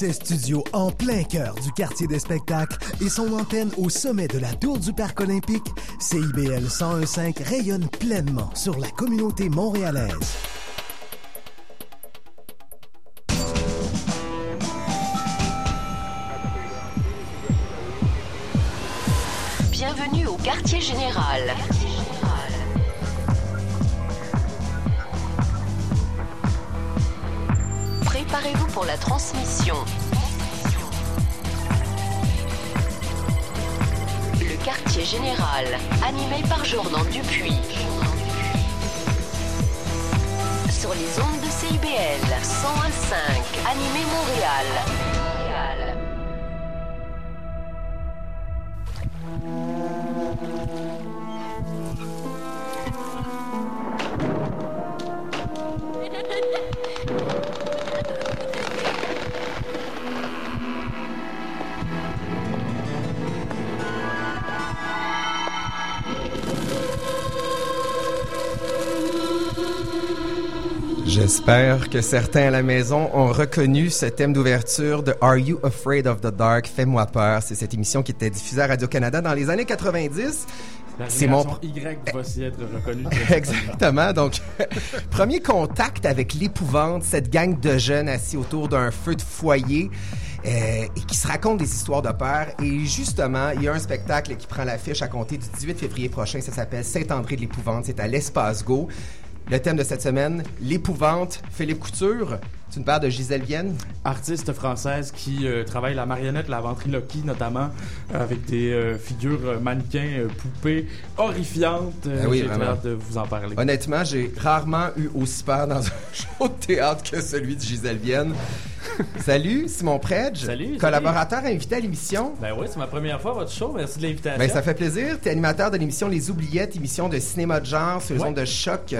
Ses studios en plein cœur du quartier des spectacles et son antenne au sommet de la tour du Parc olympique, CIBL 1015 rayonne pleinement sur la communauté montréalaise. Bienvenue au quartier général. Préparez-vous pour la transmission. Le quartier général, animé par Jordan Dupuis. Sur les ondes de CIBL 101.5, animé Montréal. J'espère que certains à la maison ont reconnu ce thème d'ouverture de Are You Afraid of the Dark? Fais-moi peur. C'est cette émission qui était diffusée à Radio-Canada dans les années 90. C'est mon Y va s'y être reconnu. Exactement. Donc, premier contact avec l'épouvante, cette gang de jeunes assis autour d'un feu de foyer. Euh, et qui se racontent des histoires de peur. Et justement, il y a un spectacle qui prend l'affiche à compter du 18 février prochain. Ça s'appelle Saint-André de l'épouvante. C'est à l'Espace Go. Le thème de cette semaine, l'épouvante. Philippe Couture, tu nous parles de Gisèle Vienne? Artiste française qui euh, travaille la marionnette, la ventriloquie notamment, avec des euh, figures euh, mannequins, euh, poupées horrifiantes. Ah oui, J'ai vraiment. hâte de vous en parler. Honnêtement, j'ai rarement eu aussi peur dans un show de théâtre que celui de Gisèle Vienne. salut, Simon Predge. Salut, Collaborateur invité à l'émission. Ben oui, c'est ma première fois à votre show. Merci de l'invitation. Ben, ça fait plaisir. Tu es animateur de l'émission Les Oubliettes, émission de cinéma de genre sur les Ouais. ondes de choc.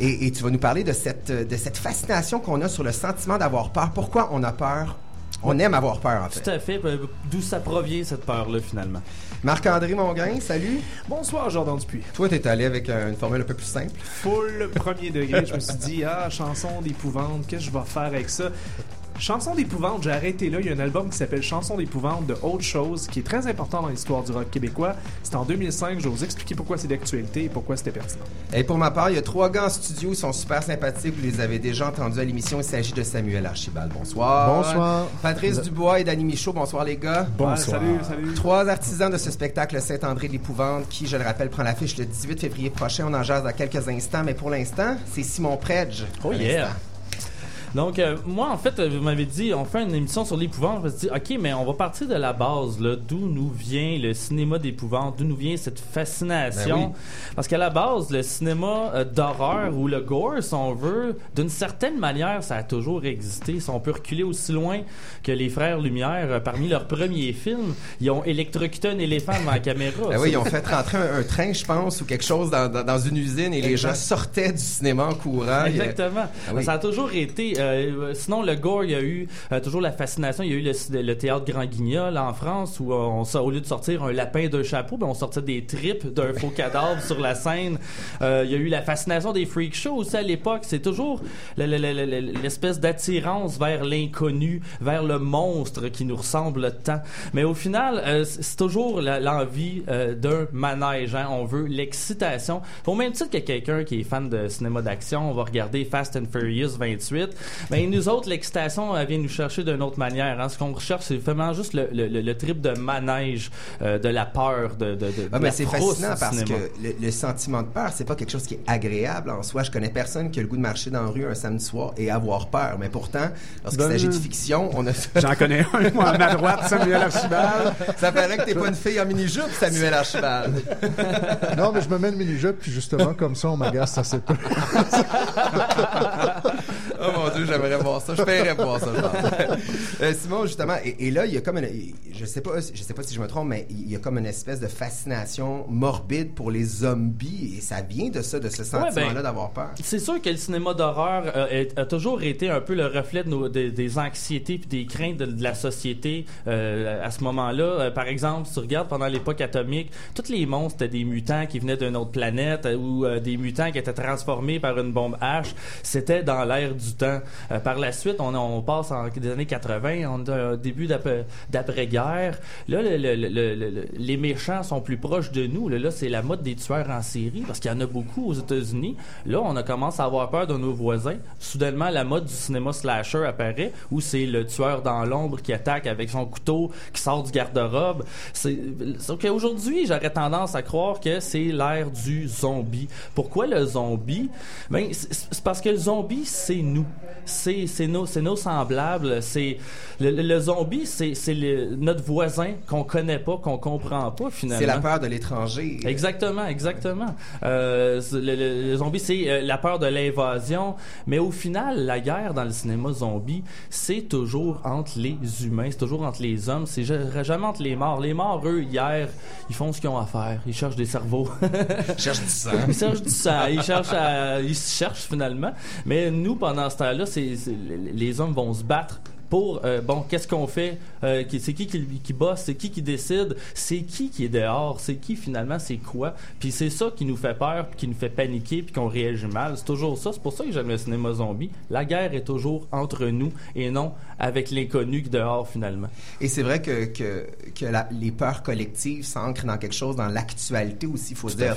Et, et tu vas nous parler de cette, de cette fascination qu'on a sur le sentiment d'avoir peur. Pourquoi on a peur? On aime avoir peur, en fait. Tout à fait. Ben, D'où ça provient, cette peur-là, finalement? Marc-André Mongrain, salut. Bonsoir, Jordan Dupuis. Toi, t'es allé avec euh, une formule un peu plus simple. Full premier degré, je me suis dit, ah, chanson d'épouvante, qu'est-ce que je vais faire avec ça? Chanson d'épouvante, j'ai arrêté là. Il y a un album qui s'appelle Chanson d'épouvante de Autre Chose, qui est très important dans l'histoire du rock québécois. C'était en 2005. Je vais vous expliquer pourquoi c'est d'actualité et pourquoi c'était pertinent. Et pour ma part, il y a trois gars en studio, ils sont super sympathiques. Vous les avez déjà entendus à l'émission. Il s'agit de Samuel Archibald. Bonsoir. Bonsoir. Patrice Dubois et Danny Michaud. Bonsoir les gars. Ouais, salut, salut. Trois artisans de ce spectacle Saint-André de l'Épouvante qui, je le rappelle, prend l'affiche le 18 février prochain. On en jase dans quelques instants, mais pour l'instant, c'est Simon Predge. Oh yeah! Donc, euh, moi, en fait, vous m'avez dit, on fait une émission sur l'épouvante. Je me suis dit, OK, mais on va partir de la base, là, d'où nous vient le cinéma d'épouvante, d'où nous vient cette fascination. Ben oui. Parce qu'à la base, le cinéma euh, d'horreur ou le gore, si on veut, d'une certaine manière, ça a toujours existé. Si on peut reculer aussi loin que les Frères Lumière, euh, parmi leurs premiers films, ils ont électrocuté un éléphant devant la caméra. Ben oui, ils ont fait rentrer un, un train, je pense, ou quelque chose dans, dans- dans une usine et les gens sortaient du cinéma en courant. Exactement. Oui. Ça a toujours été. Euh, sinon, le gore, il y a eu euh, toujours la fascination. Il y a eu le, le théâtre Grand Guignol en France où on, sort- au lieu de sortir un lapin d'un chapeau, ben, on sortait des tripes d'un faux cadavre sur la scène. Euh, il y a eu la fascination des freak shows aussi à l'époque. C'est toujours le- le- le- le- l'espèce d'attirance vers l'inconnu, vers le monstre qui nous ressemble tant. Mais au final, euh, c'est toujours l'envie euh, d'un manège. hein. On veut l'excitation. Au même titre que quelqu'un qui est fan de cinéma d'action, on va regarder Fast and Furious 28. Mais nous autres, l'excitation elle vient nous chercher d'une autre manière. hein. Ce qu'on recherche, c'est vraiment juste le, le, le- le trip de manège, euh, de la peur, de, de, de, Ah, de mais la c'est fascinant parce cinéma. que le, le sentiment de peur, c'est pas quelque chose qui est agréable en soi. Je connais personne qui a le goût de marcher dans la rue un samedi soir et avoir peur. Mais pourtant, lorsqu'il Ben- s'agit de fiction, on a J'en connais un, moi, à ma droite, Samuel Archibald. ça paraît que t'es pas une fille en mini-jupe, Samuel Archibald. Non, mais je me mets une mini-jupe, puis justement, comme ça, on m'agace assez peu. oh mon dieu, j'aimerais voir ça. Je paierais pour voir ça, je pense. Euh, Simon, justement, et, et là, il y a comme une, je sais pas, je sais pas si je me trompe, mais il y a comme une espèce de fascination morbide pour les zombies et ça vient de ça, de ce sentiment-là ben, d'avoir peur. C'est sûr que le cinéma d'horreur euh, a toujours été un peu le reflet de nos, des- des anxiétés puis des craintes de, de la société euh, à ce moment-là. Euh, par exemple, si tu regardes pendant l'époque atomique, tous les monstres étaient des mutants qui venaient d'une autre planète euh, ou euh, des mutants qui étaient transformés par une bombe H. C'était dans l'air du Euh, par la suite, on, passe en des années 80, on a un début d'après- d'après-guerre. Là, le- le- le- le- le- les méchants sont plus proches de nous. Là, c'est la mode des tueurs en série parce qu'il y en a beaucoup aux États-Unis. Là, on a commencé à avoir peur de nos voisins. Soudainement, la mode du cinéma slasher apparaît où c'est le tueur dans l'ombre qui attaque avec son couteau, qui sort du garde-robe. Qu'aujourd'hui, j'aurais tendance à croire que c'est l'ère du zombie. Pourquoi le zombie? Ben c'est parce que le zombie c'est nous. C'est c'est nos c'est nos semblables, c'est le, le- le zombie c'est notre voisin qu'on connaît pas, qu'on comprend pas finalement. C'est la peur de l'étranger. Exactement, exactement. Euh, le, zombie, c'est euh, la peur de l'invasion, mais au final, la guerre dans le cinéma zombie, c'est toujours entre les humains, c'est toujours entre les hommes, c'est ja- jamais entre les morts. Les morts, eux, hier, ils font ce qu'ils ont à faire, ils cherchent des cerveaux. Cherche du sang. Ils cherchent du sang, ils cherchent à, ils cherchent finalement. Mais nous, pendant ce temps-là, les hommes vont se battre pour euh, bon, qu'est-ce qu'on fait Euh, C'est qui qui, qui bosse C'est qui qui décide C'est qui qui est dehors C'est qui finalement C'est quoi Puis c'est ça qui nous fait peur, puis qui nous fait paniquer, puis qu'on réagit mal. C'est toujours ça. C'est pour ça que j'aime le cinéma zombie. La guerre est toujours entre nous et non avec l'inconnu qui dehors finalement. Et c'est vrai que, que, que la- les peurs collectives s'ancrent dans quelque chose, dans l'actualité aussi, il faut se dire.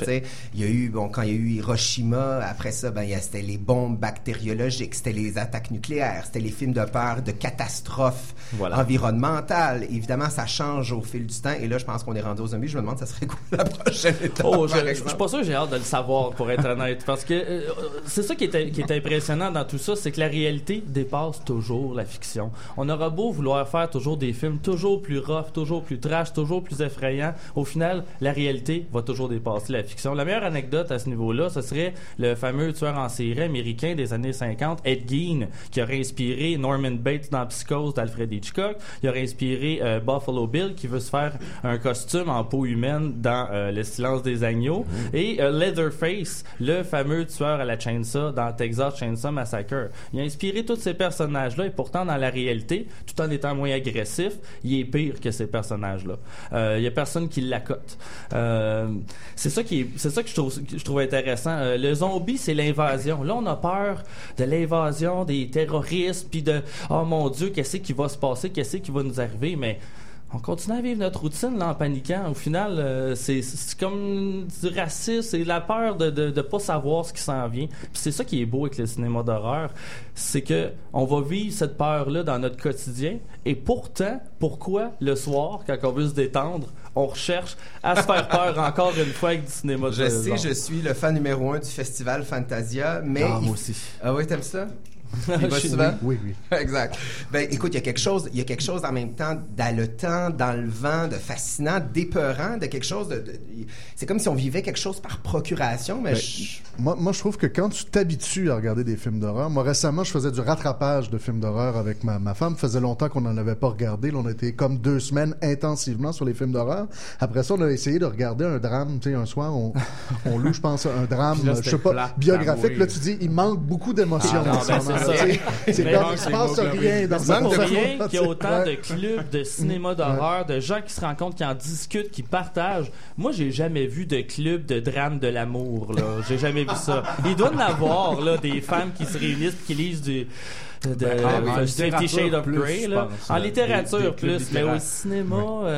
Il y a eu, bon, quand il y a eu Hiroshima, après ça, ben, il y a- c'était les bombes bactériologiques, c'était les attaques nucléaires, c'était les films de peur, de catastrophes Voilà. environnementales. Évidemment, ça change au fil du temps. Et là, je pense qu'on est rendu aux zombies. Je me demande, ça serait quoi la prochaine étape, Oh, je, par je- je suis pas sûr que j'ai hâte de le savoir, pour être honnête. Parce que euh, c'est ça qui est, qui est impressionnant dans tout ça, c'est que la réalité dépasse toujours la fiction. On aura beau vouloir faire toujours des films toujours plus rough, toujours plus trash, toujours plus effrayants. Au final, la réalité va toujours dépasser la fiction. La meilleure anecdote à ce niveau-là, ce serait le fameux tueur en série américain des années 50, Ed Gein, qui aurait inspiré Norman Bates dans Psychose d'Alfred Hitchcock. Il aurait inspiré euh, Buffalo Bill, qui veut se faire un costume en peau humaine dans euh, Le silence des agneaux. Et euh, Leatherface, le fameux tueur à la chainsaw dans Texas Chainsaw Massacre. Il a inspiré tous ces personnages-là et pourtant, dans la réalité, tout en étant moins agressif, il est pire que ces personnages-là. Il y a personne qui l'accote. C'est ça qui est, c'est ça que je trouve, je trouve intéressant. Le zombie, c'est l'invasion. Là, on a peur de l'invasion des terroristes, puis de oh mon Dieu, qu'est-ce qui va se passer, qu'est-ce qui va nous arriver, mais on continue à vivre notre routine là, en paniquant. Au final, euh, c'est, comme du racisme, c'est la peur de, de, de pas savoir ce qui s'en vient. Puis c'est ça qui est beau avec le cinéma d'horreur, c'est que on va vivre cette peur-là dans notre quotidien. Et pourtant, pourquoi le soir, quand on veut se détendre, on recherche à se faire peur encore une fois avec du cinéma de Je sais, genre? je suis le fan numéro un du festival Fantasia, mais... Ah, moi aussi. Ah oui, t'aimes ça? Il va Je suis- souvent? Oui, oui. Exact. Ben, écoute, il y a quelque chose, il y a quelque chose en même temps d'haletant, d'enlevant, de fascinant, d'épeurant, de quelque chose de, de- c'est comme si on vivait quelque chose par procuration, mais Ben, je- Moi, moi, je trouve que quand tu t'habitues à regarder des films d'horreur, moi récemment, je faisais du rattrapage de films d'horreur avec ma, ma femme. faisait longtemps qu'on n'en avait pas regardé. Là, on était comme deux semaines intensivement sur les films d'horreur. Après ça, on a essayé de regarder un drame. Tu sais, un soir, on, on loue, je pense, un drame, là, je sais pas, plate, biographique. Là, tu dis, il manque beaucoup d'émotions. Ah, c'est. C'est comme, il se passe rien dans ça. quoi, rien qu'il y a autant de clubs de cinéma d'horreur, de gens qui se rencontrent, qui en discutent, qui partagent. Moi, j'ai jamais vu de club de drame de l'amour. Là, j'ai jamais vu ça. Il doit y en avoir là des femmes qui se réunissent, qui lisent du de, Ben, en- en Fifty Shades of plus, Grey, là. pense, En euh, littérature des- des clubs plus, mais au cinéma,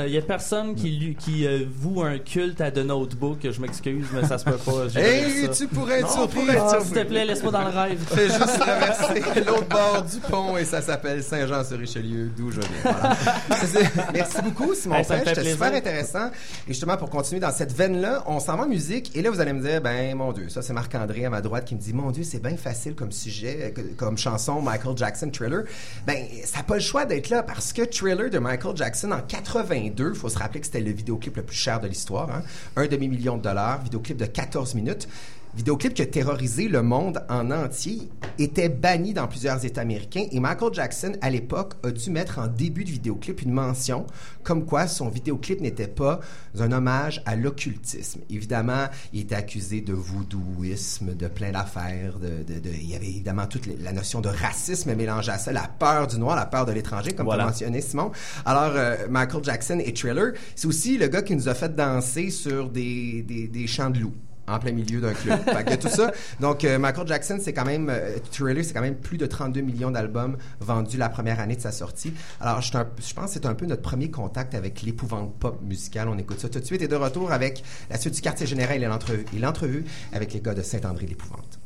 il y a personne qui, lui- qui euh, voue un culte à The Notebook. Je m'excuse, mais ça se peut pas. Hey, tu pourrais être surpris. Ah, s'il te plaît, laisse-moi dans le rêve. Fais juste traverser l'autre bord du pont et ça s'appelle Saint-Jean-sur-Richelieu, d'où je viens. Voilà. Merci beaucoup, Simon Hey, C'était super intéressant. Et justement, pour continuer dans cette veine-là, on s'en va en musique. Et là, vous allez me dire, ben, mon Dieu, ça, c'est Marc-André à ma droite qui me dit, mon Dieu, c'est bien facile comme sujet, comme chanson, Michael Jackson, Thriller. Ben, ça n'a pas le choix d'être là parce que Thriller de Michael Jackson en 82, il faut se rappeler que c'était le vidéoclip le plus cher de l'histoire, hein, un demi-million de dollars, vidéoclip de 14 minutes. Vidéoclip qui a terrorisé le monde en entier, était banni dans plusieurs États américains et Michael Jackson, à l'époque, a dû mettre en début de vidéoclip une mention comme quoi son vidéoclip n'était pas un hommage à l'occultisme. Évidemment, il était accusé de voodooisme, de plein d'affaires, de, de- de- il y avait évidemment toute la notion de racisme mélangée à ça, la peur du noir, la peur de l'étranger, comme Voilà. tu mentionné, Simon. Alors, euh, Michael Jackson et Thriller, c'est aussi le gars qui nous a fait danser sur des, des, des champs de loups. En plein milieu d'un club. fait que tout ça. Donc, euh, Michael Jackson, c'est quand même, euh, Thriller, c'est quand même plus de 32 millions d'albums vendus la première année de sa sortie. Alors, je, un- je pense que c'est un peu notre premier contact avec l'épouvante pop musicale. On écoute ça tout de suite et de retour avec la suite du quartier général et l'entrevue, et l'entrevue avec les gars de Saint-André l'épouvante.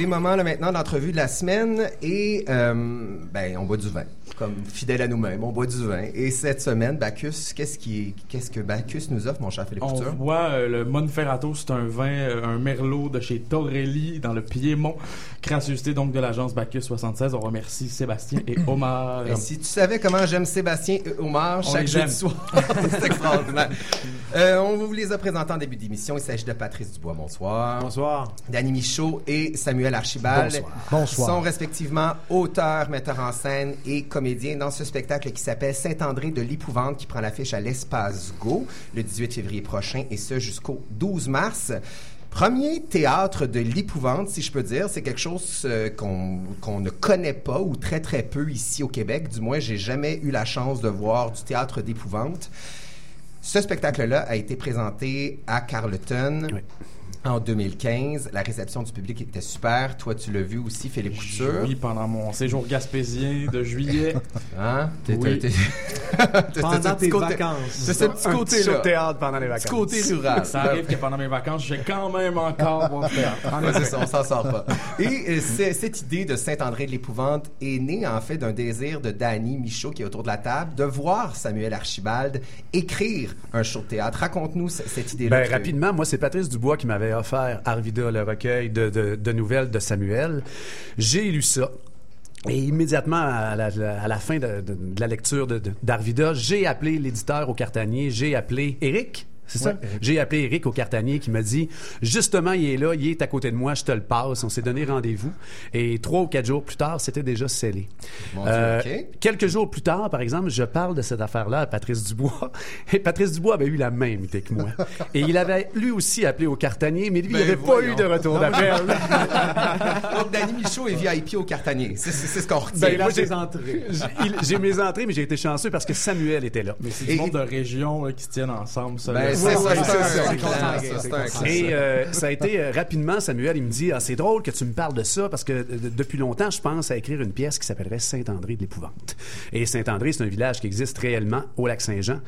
C'est moment là maintenant d'entrevue de la semaine et euh, ben on boit du vin comme fidèle à nous-mêmes, on boit du vin et cette semaine Bacchus, qu'est-ce qui qu'est-ce que Bacchus nous offre mon cher Philippe On Couture? voit euh, le Monferrato, c'est un vin, euh, un merlot de chez Torelli dans le Piémont, gracieuseté donc de l'agence Bacchus 76. On remercie Sébastien et Omar. Et si tu savais comment j'aime Sébastien et Omar On chaque jeudi soir, c'est extraordinaire. Euh, on vous les a présentés en début d'émission. Il s'agit de Patrice Dubois, bonsoir. Bonsoir. Danny Michaud et Samuel Archibald Bonsoir. Bonsoir. sont respectivement auteurs, metteurs en scène et comédiens dans ce spectacle qui s'appelle Saint-André de l'Épouvante qui prend l'affiche à l'Espace Go le 18 février prochain et ce jusqu'au 12 mars. Premier théâtre de l'épouvante, si je peux dire, c'est quelque chose euh, qu'on ne connaît pas ou très très peu ici au Québec. Du moins, j'ai jamais eu la chance de voir du théâtre d'épouvante. Ce spectacle-là a été présenté à Carleton. Oui. En 2015. La réception du public était super. Toi, tu l'as vu aussi, Philippe Couture? Oui, pendant mon séjour gaspésien de juillet. Hein? T'es- Oui. t'es- t'as- t'as ce Pendant petit tes côté- vacances. C'est ce petit Un côté-là. show de théâtre pendant les Petit vacances. côté rural. Ça arrive que pendant mes vacances, j'ai quand même encore mon théâtre. En Ouais, effet. c'est ça, on s'en sort pas. Et euh, c'est- cette idée de Saint-André de l'Épouvante est née en fait d'un désir de Danny Michaud qui est autour de la table de voir Samuel Archibald écrire un show de théâtre. Raconte-nous cette idée-là. Ben, t'as rapidement, moi, c'est Patrice Dubois qui m'avait offert Arvida, le recueil de, nouvelles de Samuel. J'ai lu ça. Et immédiatement, à la, fin de, de- la lecture d'Arvida, j'ai appelé l'éditeur au Cartanier, j'ai appelé Eric. C'est ça? J'ai appelé Eric au Cartanier qui m'a dit justement, il est là, il est à côté de moi, je te le passe. On s'est donné rendez-vous. Et trois ou quatre jours plus tard, c'était déjà scellé. Dieu, Euh. Quelques jours plus tard, par exemple, je parle de cette affaire-là à Patrice Dubois. Et Patrice Dubois avait eu la même idée que moi. Et il avait lui aussi appelé au Cartanier, mais lui, il Ben, n'avait pas voyons. eu de retour d'appel. Donc, Danny Michaud est VIP au Cartanier. C'est c'est- c'est ce qu'on retient. Ben, Il a moi, j'ai- ses entrées. J'ai- mes entrées, mais j'ai été chanceux parce que Samuel était là. Mais c'est du monde de région là, qui se tiennent ensemble. Ça, Ben, ça. Et euh, ça a été euh, rapidement, Samuel, il me dit ah, c'est drôle que tu me parles de ça parce que euh, depuis longtemps, je pense à écrire une pièce qui s'appellerait Saint-André de l'Épouvante. Et Saint-André, c'est un village qui existe réellement au lac Saint-Jean.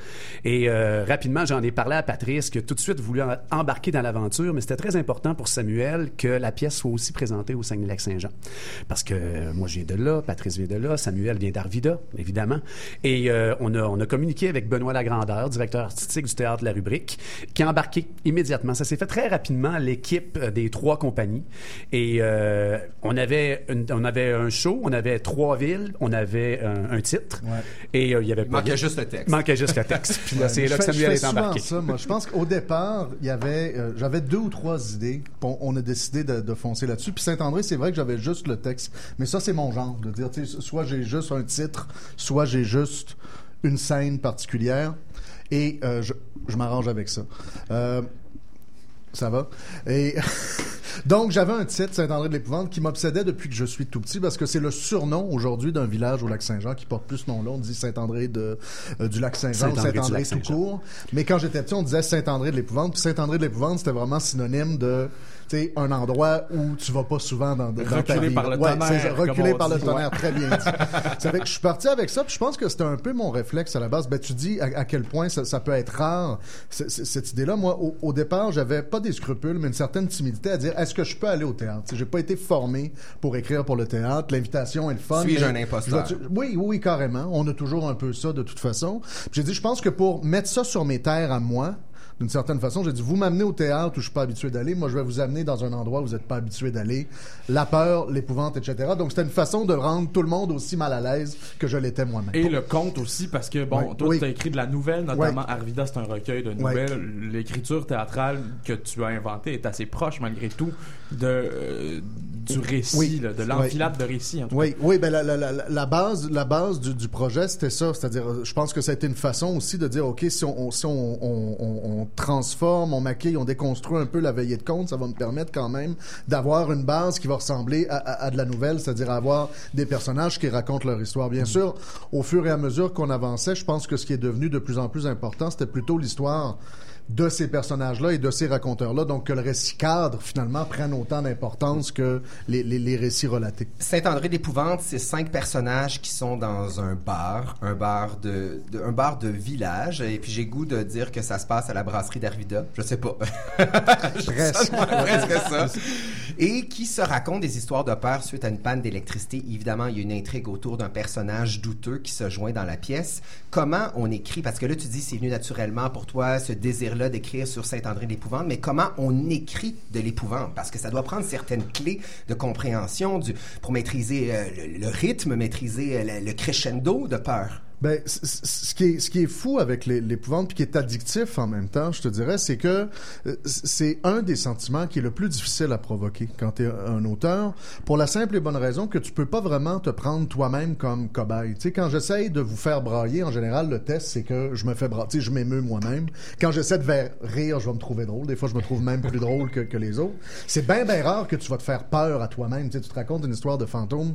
Et euh, rapidement, j'en ai parlé à Patrice qui a tout de suite voulu en- embarquer dans l'aventure, mais c'était très important pour Samuel que la pièce soit aussi présentée au Saguenay-Lac-Saint-Jean. Parce que euh, moi, je viens de là, Patrice vient de là, Samuel vient d'Arvida, évidemment. Et euh, on, a, on a communiqué avec Benoît Lagrandeur, directeur artistique du Théâtre de la Rubrique, qui a embarqué immédiatement. Ça s'est fait très rapidement, l'équipe euh, des trois compagnies. Et euh, on, avait une- on avait un show, on avait trois villes, on avait un, un titre. Et euh, il y avait Il manquait juste le texte. Il manquait juste le texte. Puis là, c'est là que Samuel est embarqué. ça, moi. Je pense qu'au départ, il y avait, euh, j'avais deux ou trois idées. On, on a décidé de, de foncer là-dessus. Puis Saint-André, c'est vrai que j'avais juste le texte. Mais ça, c'est mon genre. De dire, soit j'ai juste un titre, soit j'ai juste une scène particulière. Et euh, je, je m'arrange avec ça. Euh, ça va. Et donc, j'avais un titre, Saint-André de l'Épouvante, qui m'obsédait depuis que je suis tout petit, parce que c'est le surnom aujourd'hui d'un village au lac Saint-Jean qui porte plus ce nom-là. On dit Saint-André euh, du lac Saint-Jean ou Saint-André lac tout court. Mais quand j'étais petit, on disait Saint-André de l'Épouvante. Puis Saint-André de l'Épouvante, c'était vraiment synonyme de un endroit où tu vas pas souvent dans, dans ta Reculé vie. par le Ouais, tonnerre, ça, on par le tonnerre, très bien dit. C'est vrai que je suis parti avec ça, puis je pense que c'était un peu mon réflexe à la base. Ben, tu dis à, à quel point ça, ça peut être rare, c- c- cette idée-là. Moi, au, au départ, j'avais pas des scrupules, mais une certaine timidité à dire est-ce que je peux aller au théâtre? J'ai pas été formé pour écrire pour le théâtre. L'invitation est le fun. Suis-je un imposteur? je oui, oui, oui, carrément. On a toujours un peu ça de toute façon. J'ai dit, je pense que pour mettre ça sur mes terres à moi, d'une certaine façon, j'ai dit, vous m'amenez au théâtre où je suis pas habitué d'aller, moi je vais vous amener dans un endroit où vous n'êtes pas habitué d'aller. La peur, l'épouvante, etc. Donc c'était une façon de rendre tout le monde aussi mal à l'aise que je l'étais moi-même. Et le conte aussi, parce que, bon, Oui. toi, Oui. tu as écrit de la nouvelle, notamment Arvida, c'est un recueil de nouvelles. L'écriture théâtrale que tu as inventée est assez proche, malgré tout, de, euh, du récit, Oui. là, de l'enfilade de récits. en tout Oui, oui, ben la, la, la, la base, la base du, du projet, c'était ça. C'est-à-dire, euh, je pense que ça a été une façon aussi de dire, ok, si on, on- si on, on, on- on transforme, on maquille, on déconstruit un peu la veillée de compte, ça va me permettre quand même d'avoir une base qui va ressembler à, à- à de la nouvelle, c'est-à-dire avoir des personnages qui racontent leur histoire. Bien sûr, au fur et à mesure qu'on avançait, je pense que ce qui est devenu de plus en plus important, c'était plutôt l'histoire de ces personnages-là et de ces raconteurs-là, donc que le récit cadre, finalement, prenne autant d'importance que les, les, les récits relatés. Saint-André d'Épouvante, c'est cinq personnages qui sont dans un bar, un bar de, de- un bar de village. Et puis j'ai goût de dire que ça se passe à la brasserie d'Arvida. Je sais pas. Presque. Presque ça. Et qui se racontent des histoires de peur suite à une panne d'électricité. Évidemment, il y a une intrigue autour d'un personnage douteux qui se joint dans la pièce. Comment on écrit? Parce que là, tu dis, c'est venu naturellement pour toi, ce désir-là d'écrire sur Saint-André l'Épouvante. Mais comment on écrit de l'épouvante? Parce que ça doit prendre certaines clés de compréhension pour maîtriser euh, le, rythme, maîtriser euh, le crescendo de peur. Ben, ce qui est, ce qui est fou avec l'épouvante, puis qui est addictif en même temps, je te dirais, c'est que euh, c'est un des sentiments qui est le plus difficile à provoquer quand tu es un auteur, pour la simple et bonne raison que tu peux pas vraiment te prendre toi-même comme cobaye. Tu sais, quand j'essaye de vous faire brailler, en général, le test, c'est que je me fais brailler, je m'émeus moi-même. Quand j'essaie de faire rire, je vais me trouver drôle. Des fois, je me trouve même plus drôle que, les autres. C'est bien, bien rare que tu vas te faire peur à toi-même. Tu sais, tu te racontes une histoire de fantôme.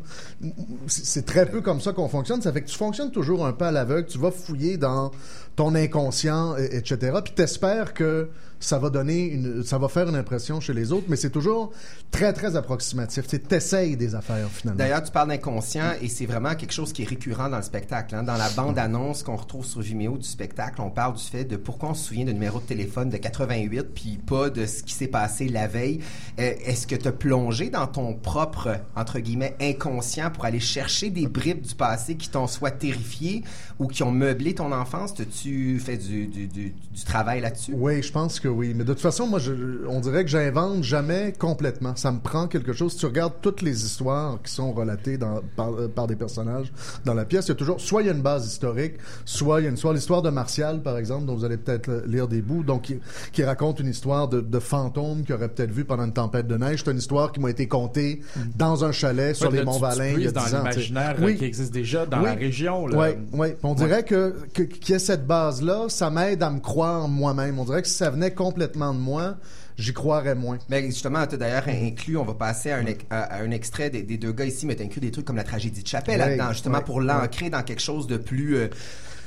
C'est très peu comme ça qu'on fonctionne. Ça fait que tu fonctionnes toujours un peu à l'aveugle. Tu vas fouiller dans ton inconscient, et- etc. Puis t'espères que ça va donner une, ça va faire une impression chez les autres, mais c'est toujours très, très approximatif. Tu t'essayes des affaires, finalement. D'ailleurs, tu parles d'inconscient et c'est vraiment quelque chose qui est récurrent dans le spectacle. hein. Dans la bande-annonce qu'on retrouve sur Vimeo du spectacle, on parle du fait de pourquoi on se souvient de numéro de téléphone de 88 puis pas de ce qui s'est passé la veille. Euh, Est-ce que tu as plongé dans ton propre, entre guillemets, inconscient pour aller chercher des bribes du passé qui t'ont soit terrifié ou qui ont meublé ton enfance? T'as-tu fait du, du, du, du travail là-dessus? Oui, je pense que oui. Mais de toute façon, moi, je- on dirait que j'invente jamais complètement. Ça me prend quelque chose. Si tu regardes toutes les histoires qui sont relatées dans- par, euh, par des personnages dans la pièce, il y a toujours, soit il y a une base historique, soit il y a une histoire. L'histoire de Martial, par exemple, dont vous allez peut-être lire des bouts, donc qui, qui raconte une histoire de, de fantôme qu'il aurait peut-être vu pendant une tempête de neige. C'est une histoire qui m'a été contée dans un chalet sur les là, Monts Valin il y a puises 10 dans l'imaginaire euh, Oui. qui existe déjà dans Oui. la région. là. Oui, oui. On dirait que que- qu'il y ait cette base-là, ça m'aide à me croire moi-même. On dirait que si ça venait complètement de moi, j'y croirais moins. Mais justement, tu as d'ailleurs inclus, on va passer à un, à- extrait des, des deux gars ici, mais tu inclus des trucs comme la tragédie de Chapelle Ouais, là-dedans, justement pour l'ancrer dans quelque chose de plus euh,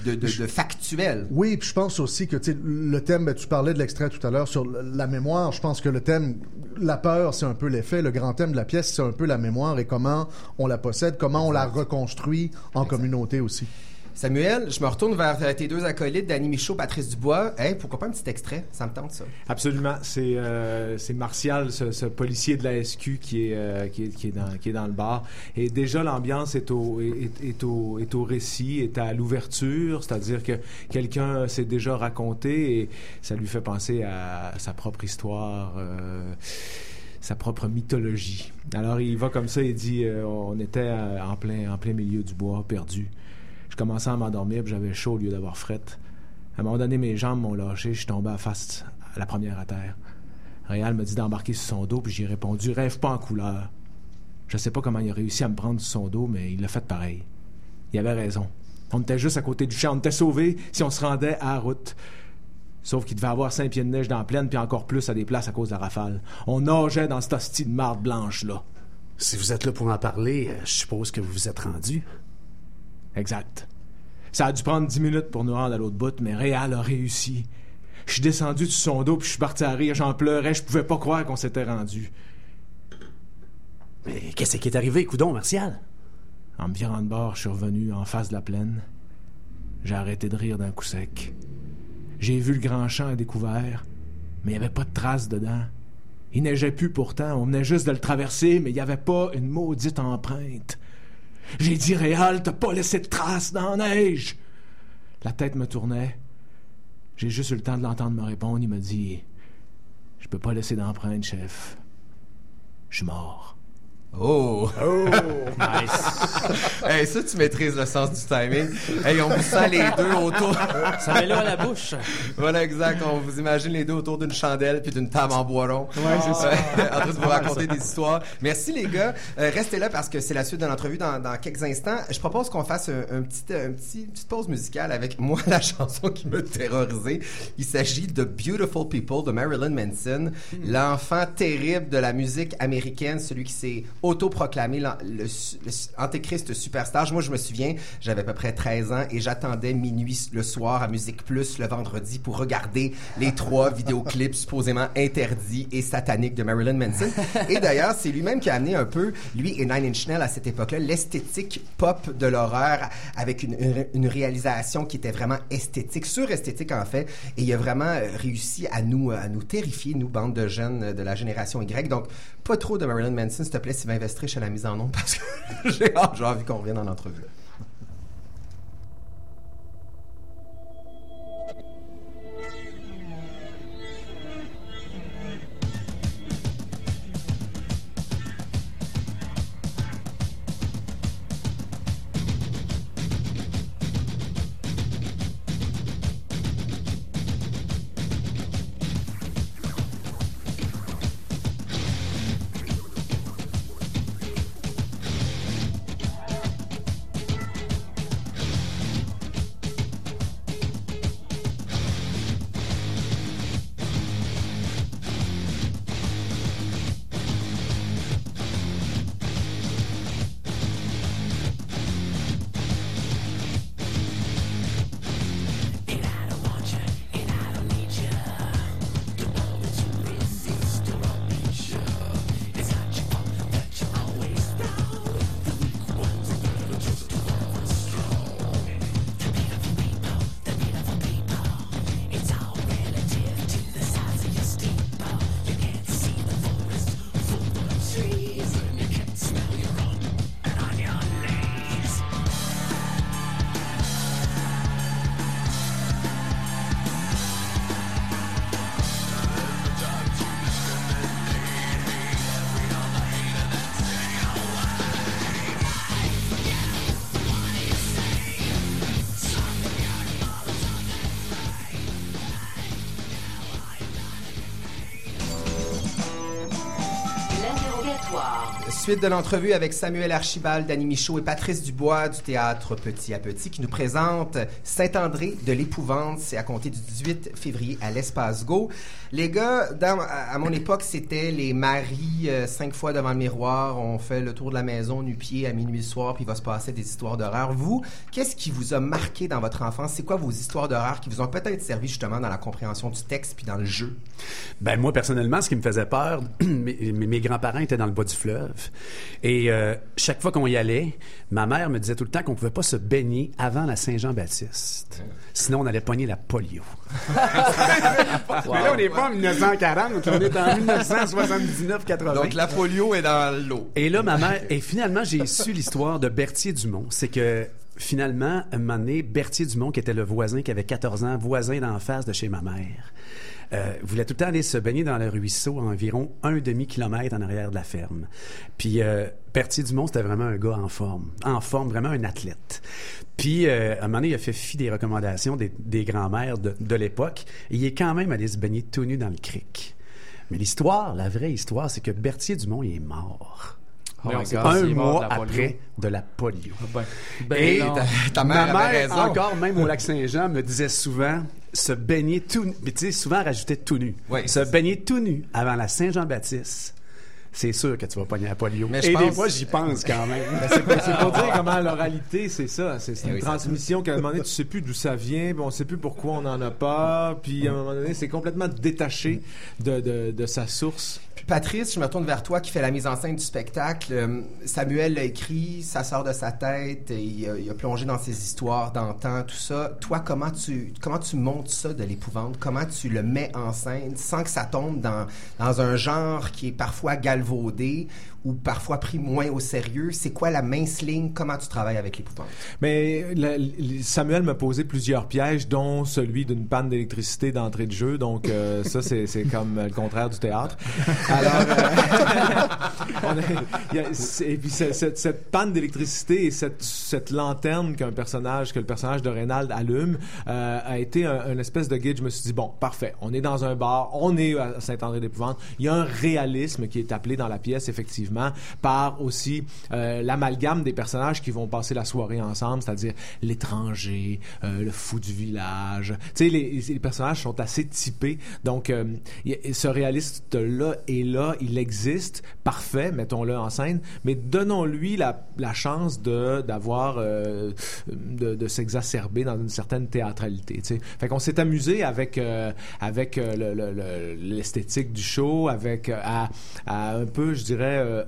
de, de- de factuel. Oui, puis je pense aussi que le thème, ben, tu parlais de l'extrait tout à l'heure sur la mémoire. Je pense que le thème, la peur, c'est un peu l'effet. Le grand thème de la pièce, c'est un peu la mémoire et comment on la possède, comment on la reconstruit en communauté aussi. Samuel, je me retourne vers euh, tes deux acolytes, Danny Michaud, Patrice Dubois. Hey, pourquoi pas un petit extrait? Ça me tente, ça. Absolument. C'est euh, Martial, ce, policier de la SQ qui est, euh, qui, est, qui, est dans, qui est dans le bar. Et déjà, l'ambiance est au, est, au, est au récit, est à l'ouverture, c'est-à-dire que quelqu'un s'est déjà raconté et ça lui fait penser à sa propre histoire. sa propre mythologie. Alors il va comme ça, il dit on était en plein en plein milieu du bois, perdu. Je commençais à m'endormir, puis j'avais chaud au lieu d'avoir frette. À un moment donné, mes jambes m'ont lâché, je suis tombé à face à la première à terre. Réal m'a dit d'embarquer sur son dos, puis j'ai répondu Rêve pas en couleur. Je sais pas comment il a réussi à me prendre sur son dos, mais il l'a fait pareil. Il avait raison. On était juste à côté du champ, on était sauvés si on se rendait à la route. Sauf qu'il devait avoir cinq pieds de neige dans la plaine, puis encore plus à des places à cause de la rafale. On nageait dans cette hostie de marde blanche-là. Si vous êtes là pour en parler, euh, je suppose que vous vous êtes rendu. Exact. Ça a dû prendre dix minutes pour nous rendre à l'autre bout, mais Réal a réussi. Je suis descendu de son dos, puis je suis parti à rire, j'en pleurais, je pouvais pas croire qu'on s'était rendu. Mais qu'est-ce qui est arrivé, coudon, Martial? En me virant de bord, je suis revenu en face de la plaine. J'ai arrêté de rire d'un coup sec. J'ai vu le grand champ à découvert, mais il n'y avait pas de traces dedans. Il neigeait plus pourtant, on venait juste de le traverser, mais il n'y avait pas une maudite empreinte. J'ai dit, Réal, t'as pas laissé de traces dans la neige! La tête me tournait. J'ai juste eu le temps de l'entendre me répondre. Il m'a dit, je peux pas laisser d'empreinte, chef. Je suis mort. Oh! Nice. hey, ça, tu maîtrises le sens du timing. Hey, on vous sent les deux autour. Ça met l'eau à la bouche. voilà, exact. On vous imagine les deux autour d'une chandelle puis d'une table en bois rond. Ouais, c'est ça. en train de vous raconter des histoires. Merci, les gars. Euh, restez là parce que c'est la suite de l'entrevue dans, dans quelques instants. Je propose qu'on fasse un, un petit, un petit, une petite pause musicale avec moi, la chanson qui me terrorisait. Il s'agit de Beautiful People de Marilyn Manson, l'enfant terrible de la musique américaine, celui qui s'est autoproclamé l'an- le, su- le su- antéchrist superstar. Moi, je me souviens, j'avais à peu près 13 ans et j'attendais minuit le soir à Musique Plus le vendredi pour regarder les trois vidéoclips supposément interdits et sataniques de Marilyn Manson. Et d'ailleurs, c'est lui-même qui a amené un peu, lui et Nine Inch Nails à cette époque-là, l'esthétique pop de l'horreur avec une, une- réalisation qui était vraiment esthétique, suresthétique en fait. Et il a vraiment euh, réussi à nous, à nous terrifier, nous, bande de jeunes de la génération Y. Donc, pas trop de Marilyn Manson, s'il te plaît, Sylvain Vestrich à la mise en nom parce que j'ai envie qu'on revienne en entrevue. Suite de l'entrevue avec Samuel Archibald, Danny Michaud et Patrice Dubois du théâtre Petit à Petit qui nous présente Saint-André de l'Épouvante. C'est à compter du 18 février à l'Espace Go. Les gars, à mon époque, c'était les maris euh, cinq fois devant le miroir. On fait le tour de la maison nu-pied à minuit soir, puis il va se passer des histoires d'horreur. Vous, qu'est-ce qui vous a marqué dans votre enfance? C'est quoi vos histoires d'horreur qui vous ont peut-être servi justement dans la compréhension du texte puis dans le jeu? Ben moi personnellement, ce qui me faisait peur, mes grands-parents étaient dans le bas du fleuve, et euh, chaque fois qu'on y allait, ma mère me disait tout le temps qu'on pouvait pas se baigner avant la Saint-Jean-Baptiste, sinon on allait pogner la polio. Mais là, on n'est pas en 1940, on est en 1979-80. Donc la polio est dans l'eau. Et là, ma mère, et finalement, j'ai su l'histoire de Berthier Dumont. C'est que finalement, un moment donné, Berthier Dumont, qui était le voisin, qui avait 14 ans, voisin d'en face de chez ma mère, euh, voulait tout le temps aller se baigner dans le ruisseau à environ un demi-kilomètre en arrière de la ferme. Puis euh, Berthier Dumont, c'était vraiment un gars en forme. En forme, vraiment un athlète. Puis, euh, à un moment donné, il a fait fi des recommandations des, des grands-mères de, de l'époque. Et il est quand même allé se baigner tout nu dans le cric. Mais l'histoire, la vraie histoire, c'est que Berthier Dumont, il est mort. Oh God. un mois de après de la polio. Ben, Ben Et ta, ta mère Ma avait mère, raison. encore, même au lac Saint-Jean, me disait souvent se baigner tout nu. Mais tu sais, souvent, rajoutait tout nu. Oui, se baigner tout nu avant la Saint-Jean-Baptiste, c'est sûr que tu vas pogner la polio. Mais Et des fois, j'y pense quand même. C'est pour, c'est pour dire comment l'oralité, c'est ça. C'est Eh une oui, transmission qu'à un moment donné, tu sais plus d'où ça vient, on sait plus pourquoi on en a pas, puis à un moment donné, c'est complètement détaché de, de, de sa source. Puis Patrice, je me tourne vers toi qui fait la mise en scène du spectacle. Euh, Samuel l'a écrit, ça sort de sa tête, et il, a, il a plongé dans ses histoires d'antan, tout ça. Toi, comment tu comment tu montes ça de l'épouvante? Comment tu le mets en scène sans que ça tombe dans dans un genre qui est parfois galvaudé ou parfois pris moins au sérieux? C'est quoi la mince ligne? Comment tu travailles avec l'épouvante Mais la- Samuel m'a posé plusieurs pièges, dont celui d'une panne d'électricité d'entrée de jeu. Donc euh, ça, c'est comme le contraire du théâtre. Alors, euh, on a- a- et puis cette, cette panne d'électricité et cette, cette lanterne qu'un personnage, que le personnage de Reynald allume, euh, a été un, un espèce de guide. Je me suis dit bon, parfait, on est dans un bar, on est à Saint-André-des-Pouvantes. Il y a un réalisme qui est appelé dans la pièce effectivement par aussi euh, l'amalgame des personnages qui vont passer la soirée ensemble, c'est-à-dire l'étranger, euh, le fou du village. Tu sais, les, personnages sont assez typés. Donc, euh, ce réaliste-là est là, il existe, parfait, mettons-le en scène, mais donnons-lui la, chance de d'avoir de, s'exacerber dans une certaine théâtralité. Tu sais. Fait qu'on s'est amusé avec avec le- le- le- l'esthétique du show, avec un peu, je dirais,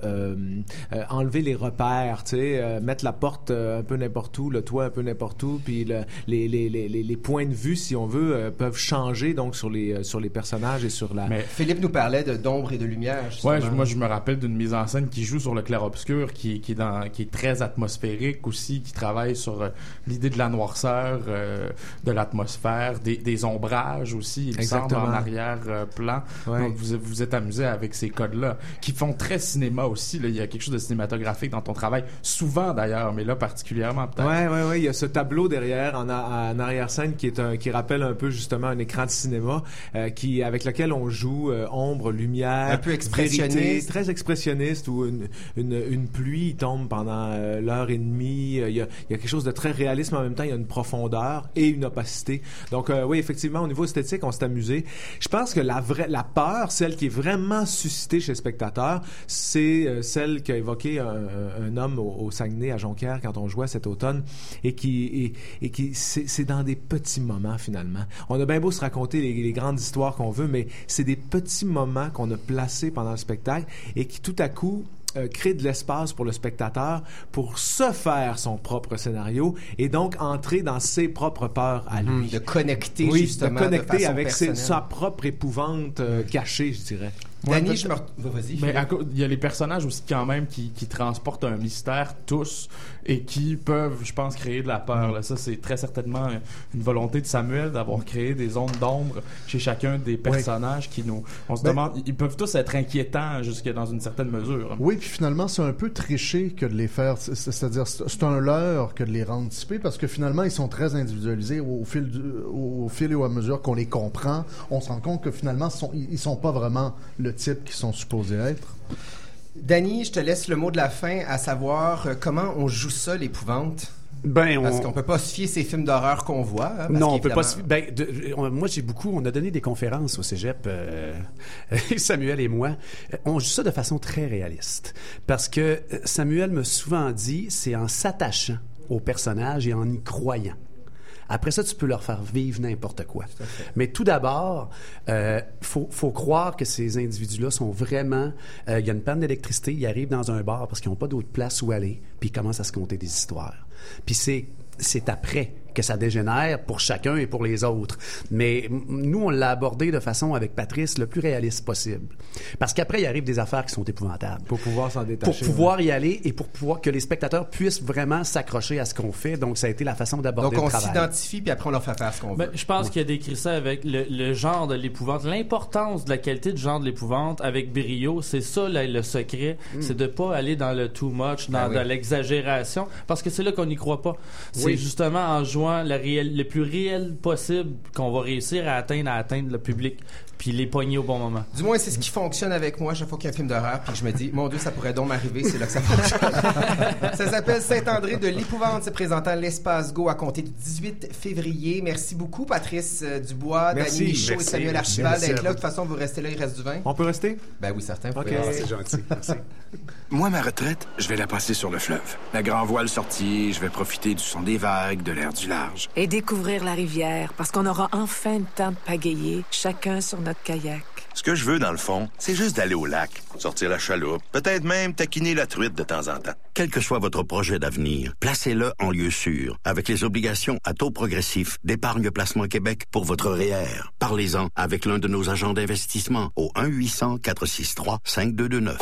enlever les repères, tu sais, euh, mettre la porte euh, un peu n'importe où, le toit un peu n'importe où, puis le- les, les, les, les, les points de vue, si on veut, euh, peuvent changer donc sur les euh, sur les personnages et sur la. mais Philippe nous parlait de d'ombre et de lumière. Ouais, je- justement. moi je me rappelle d'une mise en scène qui joue sur le clair-obscur, qui, qui, est dans, qui est très atmosphérique aussi, qui travaille sur euh, l'idée de la noirceur, euh, de l'atmosphère, des, des ombrages aussi, il semble, Exactement. en arrière-plan. Ouais. Donc vous vous êtes amusé avec ces codes-là, qui font très cinéma aussi. Là. Il y a quelque chose de cinématographique dans ton travail, souvent d'ailleurs, mais là particulièrement peut-être. Ouais, ouais, ouais. Il y a ce tableau derrière, en, arrière-scène, qui est un, qui rappelle un peu justement un écran de cinéma, euh, qui avec lequel on joue euh, ombre, lumière, Un peu expressionniste. vérité, très expressionniste, où une, une, une pluie tombe pendant euh, l'heure et demie. Euh, Il y, a, il y a quelque chose de très réaliste, mais en même temps, il y a une profondeur et une opacité. Donc, euh, oui, effectivement, au niveau esthétique, on s'est amusé. Je pense que la vraie, la peur, celle qui est vraiment suscitée chez le spectateur, c'est euh, celle qu'a évoqué un, un- un homme au, au Saguenay, à Jonquière, quand on jouait cet automne, et qui, et, et qui, c'est dans des petits moments finalement. On a bien beau se raconter les, les grandes histoires qu'on veut, mais c'est des petits moments qu'on a placés pendant le spectacle et qui tout à coup euh, créent de l'espace pour le spectateur pour se faire son propre scénario et donc entrer dans ses propres peurs à lui. Hum, de connecter oui, justement de connecter façon avec ses- sa propre épouvante euh, cachée, je dirais. Danny, Ouais, je me... re- Vas-y. Mais il y a les personnages aussi quand même qui, qui transportent un mystère tous et qui peuvent, je pense, créer de la peur. Là. Ça, c'est très certainement une volonté de Samuel d'avoir créé des zones d'ombre chez chacun des personnages qui nous. On se Ben- demande, ils peuvent tous être inquiétants jusque dans une certaine mesure. Oui, puis finalement, c'est un peu triché que de les faire, c'est- c'est-à-dire c'est un leurre que de les rendre typés parce que finalement, ils sont très individualisés au, au fil, du- au, au fil et à mesure qu'on les comprend. On se rend compte que finalement, ils sont, ils sont pas vraiment le type qu'ils sont supposés être. Danny, je te laisse le mot de la fin, à savoir euh, comment on joue ça, l'épouvante? Ben, Parce on- qu'on peut pas se fier ces films d'horreur qu'on voit. hein, parce Non, on peut pas. se- Ben, de- on- moi, j'ai beaucoup. On a donné des conférences au cégep, euh, Samuel et moi. Euh, On joue ça de façon très réaliste. Parce que Samuel m'a souvent dit c'est en s'attachant au personnage et en y croyant. Après ça, tu peux leur faire vivre n'importe quoi. Mais tout d'abord, euh, faut, faut croire que ces individus-là sont vraiment. euh, Il y a une panne d'électricité, ils arrivent dans un bar parce qu'ils n'ont pas d'autre place où aller, puis ils commencent à se conter des histoires. Puis c'est après que ça dégénère pour chacun et pour les autres. Mais nous, on l'a abordé de façon avec Patrice le plus réaliste possible. Parce qu'après, il arrive des affaires qui sont épouvantables. Pour pouvoir s'en Pour détacher. pouvoir y aller et pour pouvoir que les spectateurs puissent vraiment s'accrocher à ce qu'on fait. Donc, ça a été la façon d'aborder Donc, le on travail. s'identifie, puis après, on leur fait faire ce qu'on veut. Ben, je pense qu'il a décrit ça avec le, le genre de l'épouvante, l'importance de la qualité du genre de l'épouvante avec brio. C'est ça là, le secret, c'est de pas aller dans le too much, dans, Ben oui. dans l'exagération, parce que c'est là qu'on n'y croit pas. C'est Oui. justement en jouant le, le plus réel possible qu'on va réussir à atteindre, à atteindre le public, puis les pogner au bon moment. Du moins, c'est ce qui fonctionne avec moi chaque fois qu'il y a un film d'horreur, puis je me dis, mon Dieu, ça pourrait donc m'arriver, c'est là que ça fonctionne. ça s'appelle Saint-André de l'Épouvante, se présentant à l'Espace Go à compter du 18 février. Merci beaucoup, Patrice euh, Dubois, Merci. Danny Michaud et. Samuel Archibald d'être à là. De vous. toute façon, vous restez là, il reste du vin. On peut rester? Ben oui, certain. vous Ok. pouvez rester. C'est gentil. Merci. Moi, ma retraite, je vais la passer sur le fleuve. La grand voile sortie, je vais profiter du son des vagues, de l'air du large. Et découvrir la rivière, parce qu'on aura enfin le temps de pagayer, chacun sur notre kayak. Ce que je veux, dans le fond, c'est juste d'aller au lac, sortir la chaloupe, peut-être même taquiner la truite de temps en temps. Quel que soit votre projet d'avenir, placez-le en lieu sûr, avec les obligations à taux progressif d'Épargne Placement Québec pour votre REER. Parlez-en avec l'un de nos agents d'investissement au 1-800-463-5229.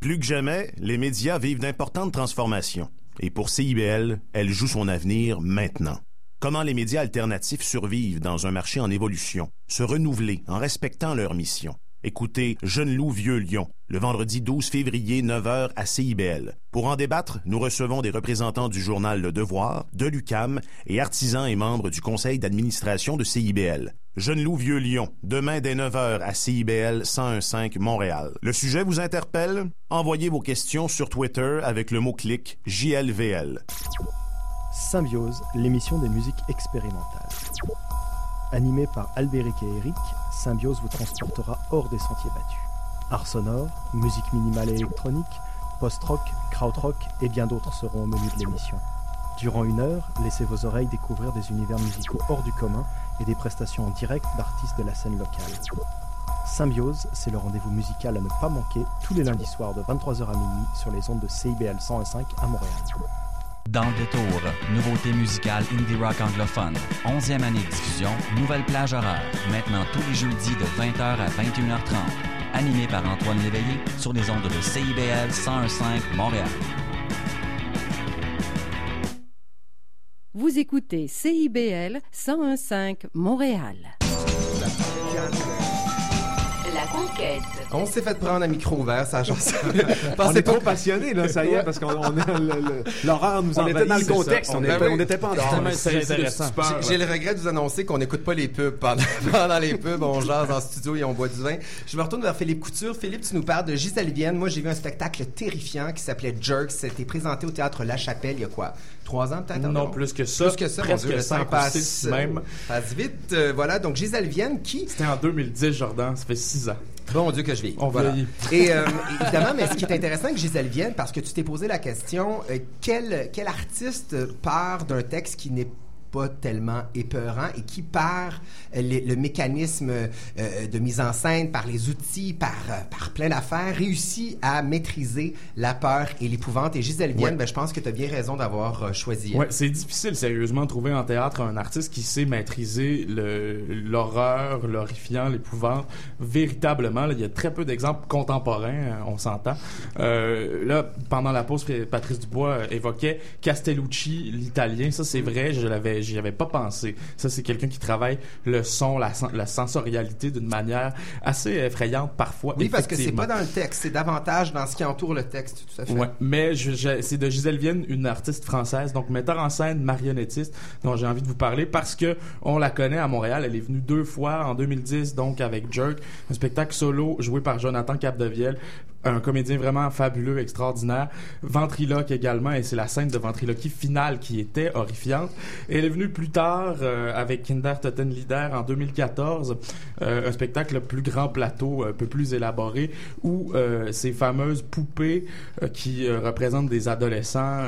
Plus que jamais, les médias vivent d'importantes transformations. Et pour CIBL, elle joue son avenir maintenant. Comment les médias alternatifs survivent dans un marché en évolution, se renouveler en respectant leur mission. Écoutez Jeune Loup Vieux Lion, le vendredi 12 février, 9h à CIBL. Pour en débattre, nous recevons des représentants du journal Le Devoir, de l'UCAM et artisans et membres du conseil d'administration de CIBL. Jeune Loup Vieux Lion, demain dès 9h à CIBL 1015 Montréal. Le sujet vous interpelle? Envoyez vos questions sur Twitter avec le mot-clic JLVL. Symbiose, l'émission des musiques expérimentales. Animé par Albéric et Eric, Symbiose vous transportera hors des sentiers battus. Art sonore, musique minimale et électronique, post-rock, krautrock et bien d'autres seront au menu de l'émission. Durant une heure, laissez vos oreilles découvrir des univers musicaux hors du commun et des prestations en direct d'artistes de la scène locale. Symbiose, c'est le rendez-vous musical à ne pas manquer tous les lundis soirs de 23h à minuit sur les ondes de CIBL 101.5 à Montréal. Dans le détour, nouveauté musicale indie rock anglophone. 11e année de diffusion, nouvelle plage horaire. Maintenant tous les jeudis de 20h à 21h30. Animé par Antoine Léveillé sur les ondes de CIBL 101.5 Montréal. Vous écoutez CIBL 101.5 Montréal. On s'est fait prendre un micro ouvert, ça a changé. On est trop passionnés, là, ça y est, parce qu'on on l'horreur nous On envahit. était dans le contexte, ça. on Ben oui. on n'était pas en dehors. Tellement C'est- intéressant. J'ai le regret de vous annoncer qu'on n'écoute pas les pubs pendant, pendant les pubs. On jase en studio et on boit du vin. Je me retourne vers Philippe Couture. Philippe, tu nous parles de Gisèle Vienne. Moi, j'ai vu un spectacle terrifiant qui s'appelait Jerks. C'était présenté au théâtre La Chapelle il y a quoi? Trois ans peut-être? Non, plus que ça. Plus que ça, mon Presque Dieu, le cinq passe, six euh, même. passe vite. Euh, voilà, donc Gisèle Vienne qui... C'était en 2010, Jordan. Ça fait six ans. Bon Dieu que je vis. On voilà. vieillit. Et euh, évidemment, mais ce qui est intéressant avec Gisèle Vienne, parce que tu t'es posé la question, euh, quel, quel artiste part d'un texte qui n'est pas tellement épeurant et qui par euh, le mécanisme euh, de mise en scène, par les outils, par, euh, par plein d'affaires, réussit à maîtriser la peur et l'épouvante. Et Gisèle Vienne, Ouais. ben, je pense que tu as bien raison d'avoir euh, choisi. Ouais, c'est difficile sérieusement de trouver en théâtre un artiste qui sait maîtriser l'horreur, l'horrifiant, l'épouvante véritablement. là, il y a très peu d'exemples contemporains, on s'entend. Euh, là, pendant la pause, Patrice Dubois évoquait Castellucci, l'italien. Ça, c'est vrai, je l'avais, j'y avais pas pensé. Ça, c'est quelqu'un qui travaille le son, la, sen- la sensorialité d'une manière assez effrayante parfois. Oui, parce que c'est pas dans le texte, c'est davantage dans ce qui entoure le texte, tout à fait. Ouais, mais je- je- c'est de Gisèle Vienne, une artiste française, donc metteur en scène, marionnettiste, dont j'ai envie de vous parler parce que on la connaît à Montréal. Elle est venue deux fois en 2010, donc avec Jerk, un spectacle solo joué par Jonathan Capdevielle. Un comédien vraiment fabuleux, extraordinaire. Ventriloque également, et c'est la scène de ventriloquie finale qui était horrifiante. Et elle est venue plus tard euh, avec Kinder Lieder en 2014, euh, un spectacle plus grand plateau, un peu plus élaboré, où euh, ces fameuses poupées qui représentent des adolescents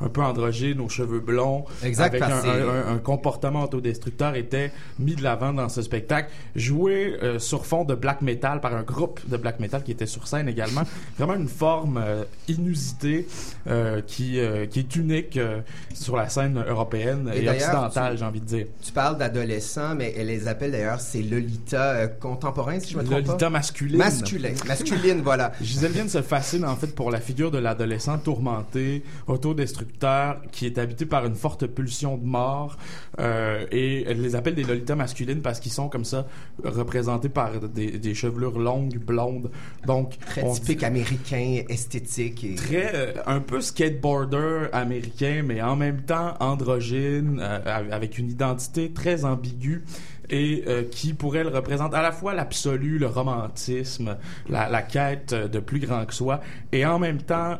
un peu androgynes, aux cheveux blonds, Exact, avec un, comportement autodestructeur étaient mis de l'avant dans ce spectacle, joué sur fond de black metal par un groupe de black metal qui était sur scène également. Vraiment une forme euh, inusitée euh, qui, euh, qui est unique euh, sur la scène européenne et, occidentale, j'ai envie de dire. Tu parles d'adolescents, mais elle les appelle d'ailleurs, c'est Lolita euh, contemporain, si je me trompe pas? Lolita masculine. Masculin. Masculine, voilà. Gisèle Vienne se fascine en fait pour la figure de l'adolescent tourmenté, autodestructeur, qui est habité par une forte pulsion de mort. euh, et elle les appelle des Lolitas masculines parce qu'ils sont comme ça représentés par des, des chevelures longues, blondes. Donc, Très on typique américain, esthétique. Très euh, un peu skateboarder américain mais en même temps androgyne euh, avec une identité très ambiguë et euh, qui pour elle représente à la fois l'absolu, le romantisme, la, la quête de plus grand que soi et en même temps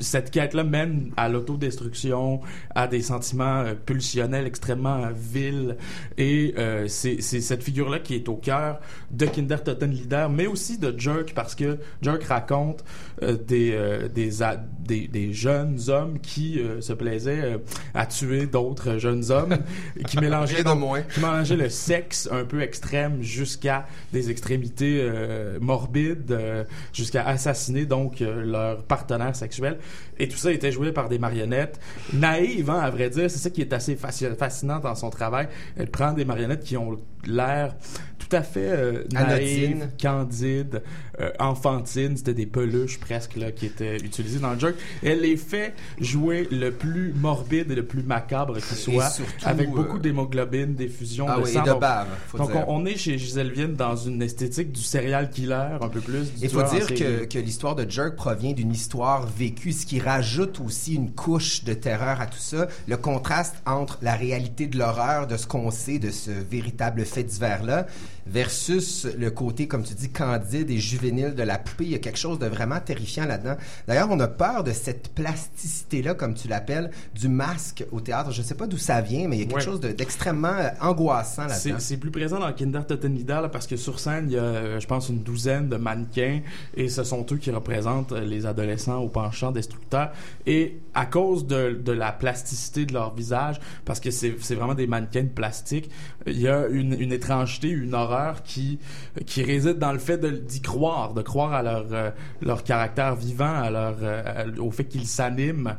cette quête-là mène à l'autodestruction, à des sentiments euh, pulsionnels extrêmement euh, vils. Et euh, c'est cette figure-là qui est au cœur de Kinder Leader mais aussi de Jerk parce que Jerk raconte euh, des, euh, des, a- des, des jeunes hommes qui euh, se plaisaient à tuer d'autres jeunes hommes qui mélangeaient donc- qui mélangeaient le sexe un peu extrême jusqu'à des extrémités euh, morbides euh, jusqu'à assassiner donc euh, leur partenaire sexuel et tout ça était joué par des marionnettes. Naïves hein, à vrai dire. C'est ça qui est assez fasci- fascinant dans son travail. Elle prend des marionnettes qui ont l'air tout à fait euh, Anodines. candide, euh, enfantine, c'était des peluches presque là, qui étaient utilisées dans le jeu. Elle les fait jouer le plus morbide et le plus macabre qui soit, surtout, avec euh, beaucoup d'hémoglobine, d'effusion Ah de oui, et sang. de bave, faut donc dire. on, on est chez Gisèle Vienne dans une esthétique du serial killer un peu plus. Il faut dire que, que l'histoire de Jerk provient d'une histoire vécue, ce qui rajoute aussi une couche de terreur à tout ça. Le contraste entre la réalité de l'horreur, de ce qu'on sait de ce véritable fait divers-là, versus le côté, comme tu dis, candide et juvénile de la poupée. Il y a quelque chose de vraiment terrifiant là-dedans. D'ailleurs, on a peur de cette plasticité-là, comme tu l'appelles, du masque au théâtre. Je ne sais pas d'où ça vient, mais il y a quelque Ouais. chose de- d'extrêmement euh, angoissant là-dedans. c'est plus présent dans Kinder Tottenlider là, parce que sur scène, il y a, euh, je pense, une douzaine de mannequins et ce sont eux qui représentent euh, les adolescents au penchant destructeur. Et à cause de, de la plasticité de leur visage, parce que c'est c'est vraiment des mannequins de plastique, il y a une, une étrangeté, une horreur qui, qui réside dans le fait de- d'y croire, de croire à leur, euh, leur caractère vivant, à leur, euh, au fait qu'ils s'animent,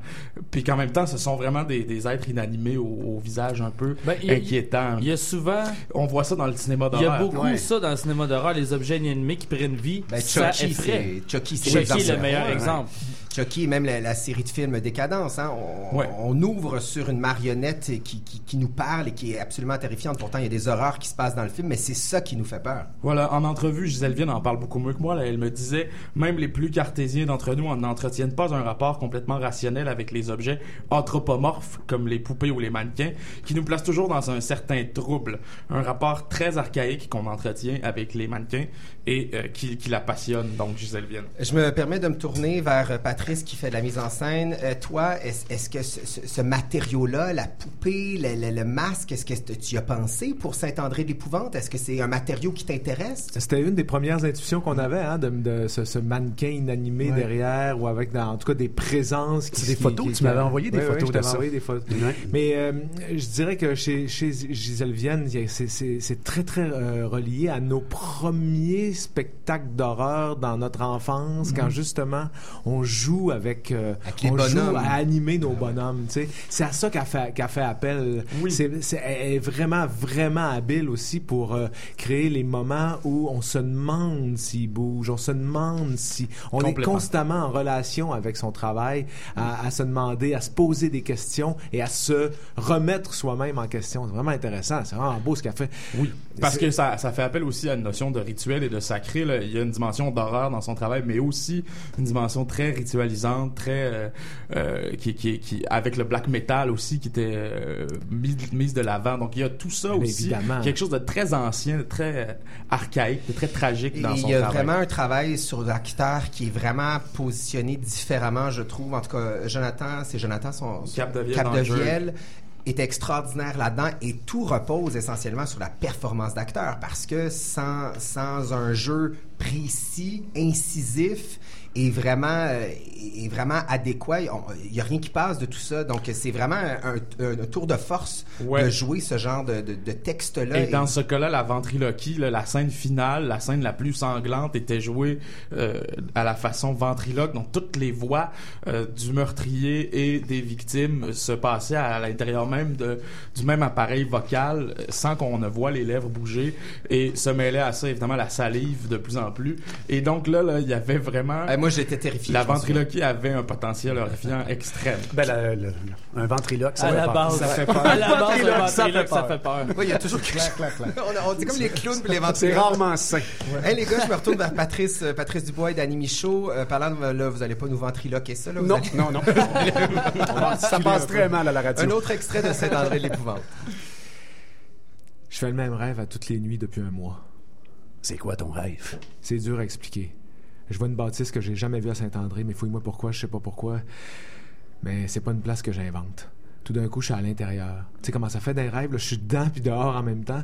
puis qu'en même temps, ce sont vraiment des, des êtres inanimés au, au visage un peu Ben, il y a- inquiétant. Il y a souvent. On voit ça dans le cinéma Il y a d'horreur. beaucoup Ouais. ça dans le cinéma d'horreur, les objets inanimés qui prennent vie. Ben, ça Chucky, effraie. Chucky, c'est Chucky l'exemple est le meilleur Ouais. exemple. Chucky même la, la série de films Décadence. Hein, on, Ouais. on ouvre sur une marionnette qui, qui, qui nous parle et qui est absolument terrifiante. Pourtant, il y a des horreurs qui se passent dans le film, mais c'est ça qui nous fait peur. Voilà, en entrevue, Gisèle Vienne en parle beaucoup mieux que moi. Là, elle me disait, même les plus cartésiens d'entre nous n'entretiennent pas un rapport complètement rationnel avec les objets anthropomorphes, comme les poupées ou les mannequins, qui nous placent toujours dans un certain trouble. Un rapport très archaïque qu'on entretient avec les mannequins et euh, qui, qui la passionne, donc Gisèle Vienne. Je me permets de me tourner vers euh, Qui fait de la mise en scène. Euh, toi, est-ce que ce, ce- ce matériau-là, la poupée, le, le- le masque, est-ce que tu y as pensé pour Saint-André de l'Épouvante? Est-ce que c'est un matériau qui t'intéresse? C'était une des premières intuitions qu'on avait, hein, de, de ce, ce mannequin inanimé Ouais. derrière, ou avec, dans- en tout cas, des présences. qui- C'est des photos, qui- tu m'avais envoyé des Ouais, ouais, photos je de t'avais ça. envoyé des photos. Ouais. Mais euh, je dirais que chez, chez Gisèle Vienne, c'est- très, très euh, relié à nos premiers spectacles d'horreur dans notre enfance, quand justement on joue avec, euh, Avec les on joue bonhommes. à animer nos bonhommes. C'est à ça qu'a fait, fait appel. C'est, c'est- elle est vraiment, vraiment habile aussi pour euh, créer les moments où on se demande s'il bouge, on se demande si... On est constamment en relation avec son travail, à, à se demander, à se poser des questions et à se remettre soi-même en question. C'est vraiment intéressant. C'est vraiment beau ce qu'elle fait. Oui, parce C'est- que ça, ça fait appel aussi à une notion de rituel et de sacré. là. Il y a une dimension d'horreur dans son travail, mais aussi une dimension très très euh, euh, qui, qui, qui avec le black metal aussi qui était euh, mise mise de l'avant. Donc il y a tout ça Mais aussi, évidemment. quelque chose de très ancien, de très archaïque, de très tragique Et dans il son y a travail. vraiment un travail sur l'acteur qui est vraiment positionné différemment, je trouve. En tout cas, Jonathan, c'est Jonathan, son, son- Capdevielle dans Capdevielle est extraordinaire là-dedans et tout repose essentiellement sur la performance d'acteur parce que sans, sans un jeu précis, incisif et vraiment, euh, et vraiment adéquat, il n'y a rien qui passe de tout ça. Donc, c'est vraiment un, un- un tour de force Ouais. de jouer ce genre de, de, de texte-là. Et dans ce cas-là, la ventriloquie, là, la scène finale, la scène la plus sanglante était jouée euh, à la façon ventriloque. Donc toutes les voix euh, du meurtrier et des victimes se passaient à, l'intérieur même de, du même appareil vocal euh, sans qu'on ne voit les lèvres bouger et se mêlait à ça évidemment la salive de plus en plus. Et donc là, là, il y avait vraiment... Euh, moi, j'étais terrifié. La ventriloquie avait un potentiel horrifiant extrême. Ben, la- un ventriloque, ça À fait la peur. base, Ça fait peur. à la base, un Ventriloque, ça fait ça peur. fait peur. Oui, il y a toujours quelque chose. on, on dit comme les clowns puis les ventriloques. C'est rarement sain. Hey les gars, je me retourne vers Patrice, euh, Patrice Dubois et Danny Michaud. Euh, parlant de là, vous allez pas nous ventriloquer ça là. vous Non, allez- non, non. Ça passe très mal à la radio. Un autre extrait de Saint-André de l'épouvante. Je fais le même rêve à toutes les nuits depuis un mois. C'est quoi ton rêve? C'est dur à expliquer. Je vois une bâtisse que j'ai jamais vue à Saint-André, mais fouille-moi pourquoi, je sais pas pourquoi. Mais c'est pas une place que j'invente. Tout d'un coup, je suis à l'intérieur. Tu sais comment ça fait des rêves? Je suis dedans puis dehors en même temps.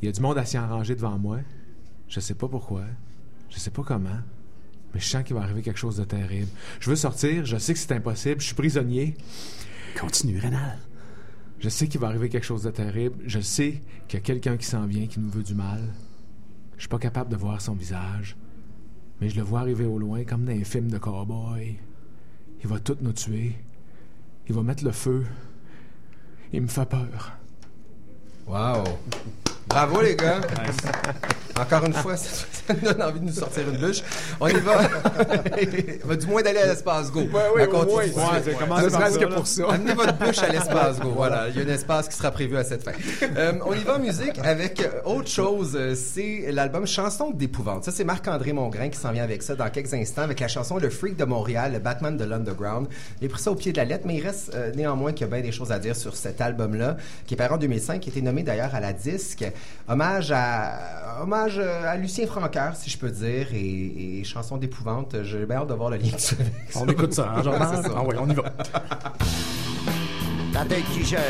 Il y a du monde assis en rangée devant moi. Je sais pas pourquoi. Je sais pas comment. Mais je sens qu'il va arriver quelque chose de terrible. Je veux sortir, je sais que c'est impossible, je suis prisonnier. Continue, Rénal. Je sais qu'il va arriver quelque chose de terrible. Je sais qu'il y a quelqu'un qui s'en vient, qui nous veut du mal. Je suis pas capable de voir son visage. Mais je le vois arriver au loin comme dans un film de cowboy. Il va tout nous tuer. Il va mettre le feu. Il me fait peur. Wow. Bravo les gars. Encore une fois, ça, ça nous donne envie de nous sortir une bûche. On y va. Va du moins d'aller à l'espace Go. oui, continuer. oui, ouais, Ne par ça, que là. pour ça. Amenez votre bûche à l'espace Go. Voilà, il y a un espace qui sera prévu à cette fin. Euh, on y va en musique avec euh, autre chose. Euh, C'est l'album Chanson d'épouvante. Ça, c'est Marc-André Mongrain qui s'en vient avec ça dans quelques instants avec la chanson Le Freak de Montréal, le Batman de l'Underground. J'ai pris ça au pied de la lettre, mais il reste euh, néanmoins qu'il y a bien des choses à dire sur cet album-là, qui est paru en 2005, qui a été nommé d'ailleurs à la disque. Hommage à, hommage euh, à Lucien Francaire, si je peux dire, et, et chanson d'épouvante. J'ai bien hâte de voir le lien. On écoute ça, hein, Jordan? Ça. Ah oui, on y va. La tête qui gèle,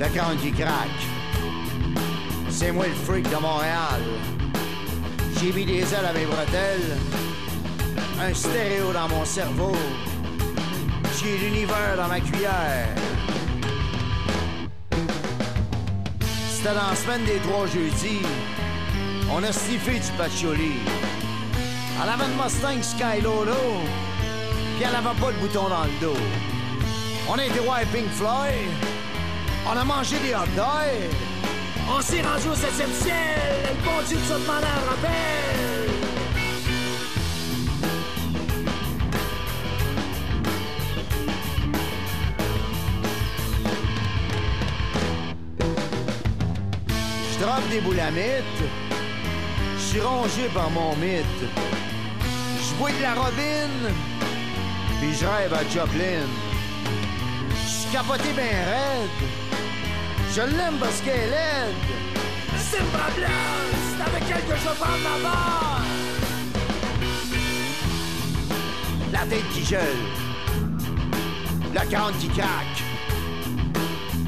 le crâne qui craque. C'est moi le freak de Montréal. J'ai mis des ailes à mes bretelles, un stéréo dans mon cerveau. J'ai l'univers dans ma cuillère. C'était dans la semaine des trois jeudis. On a sniffé du patchouli. Elle avait une Mustang Sky Lolo, puis elle avait pas de bouton dans le dos. On a été voir Pink Floyd. On a mangé des hot dogs. On s'est rendu au 7e ciel. Le bon Dieu nous a demandé un rappel. Je droppe des boulamites. Je suis rongé par mon mythe. Je bois de la robine. Puis je rêve à Joplin. Je suis capoté ben raide. Je l'aime parce qu'elle est. C'est une problème, avec elle que je ma barre. La tête qui gèle. La crâne qui craque.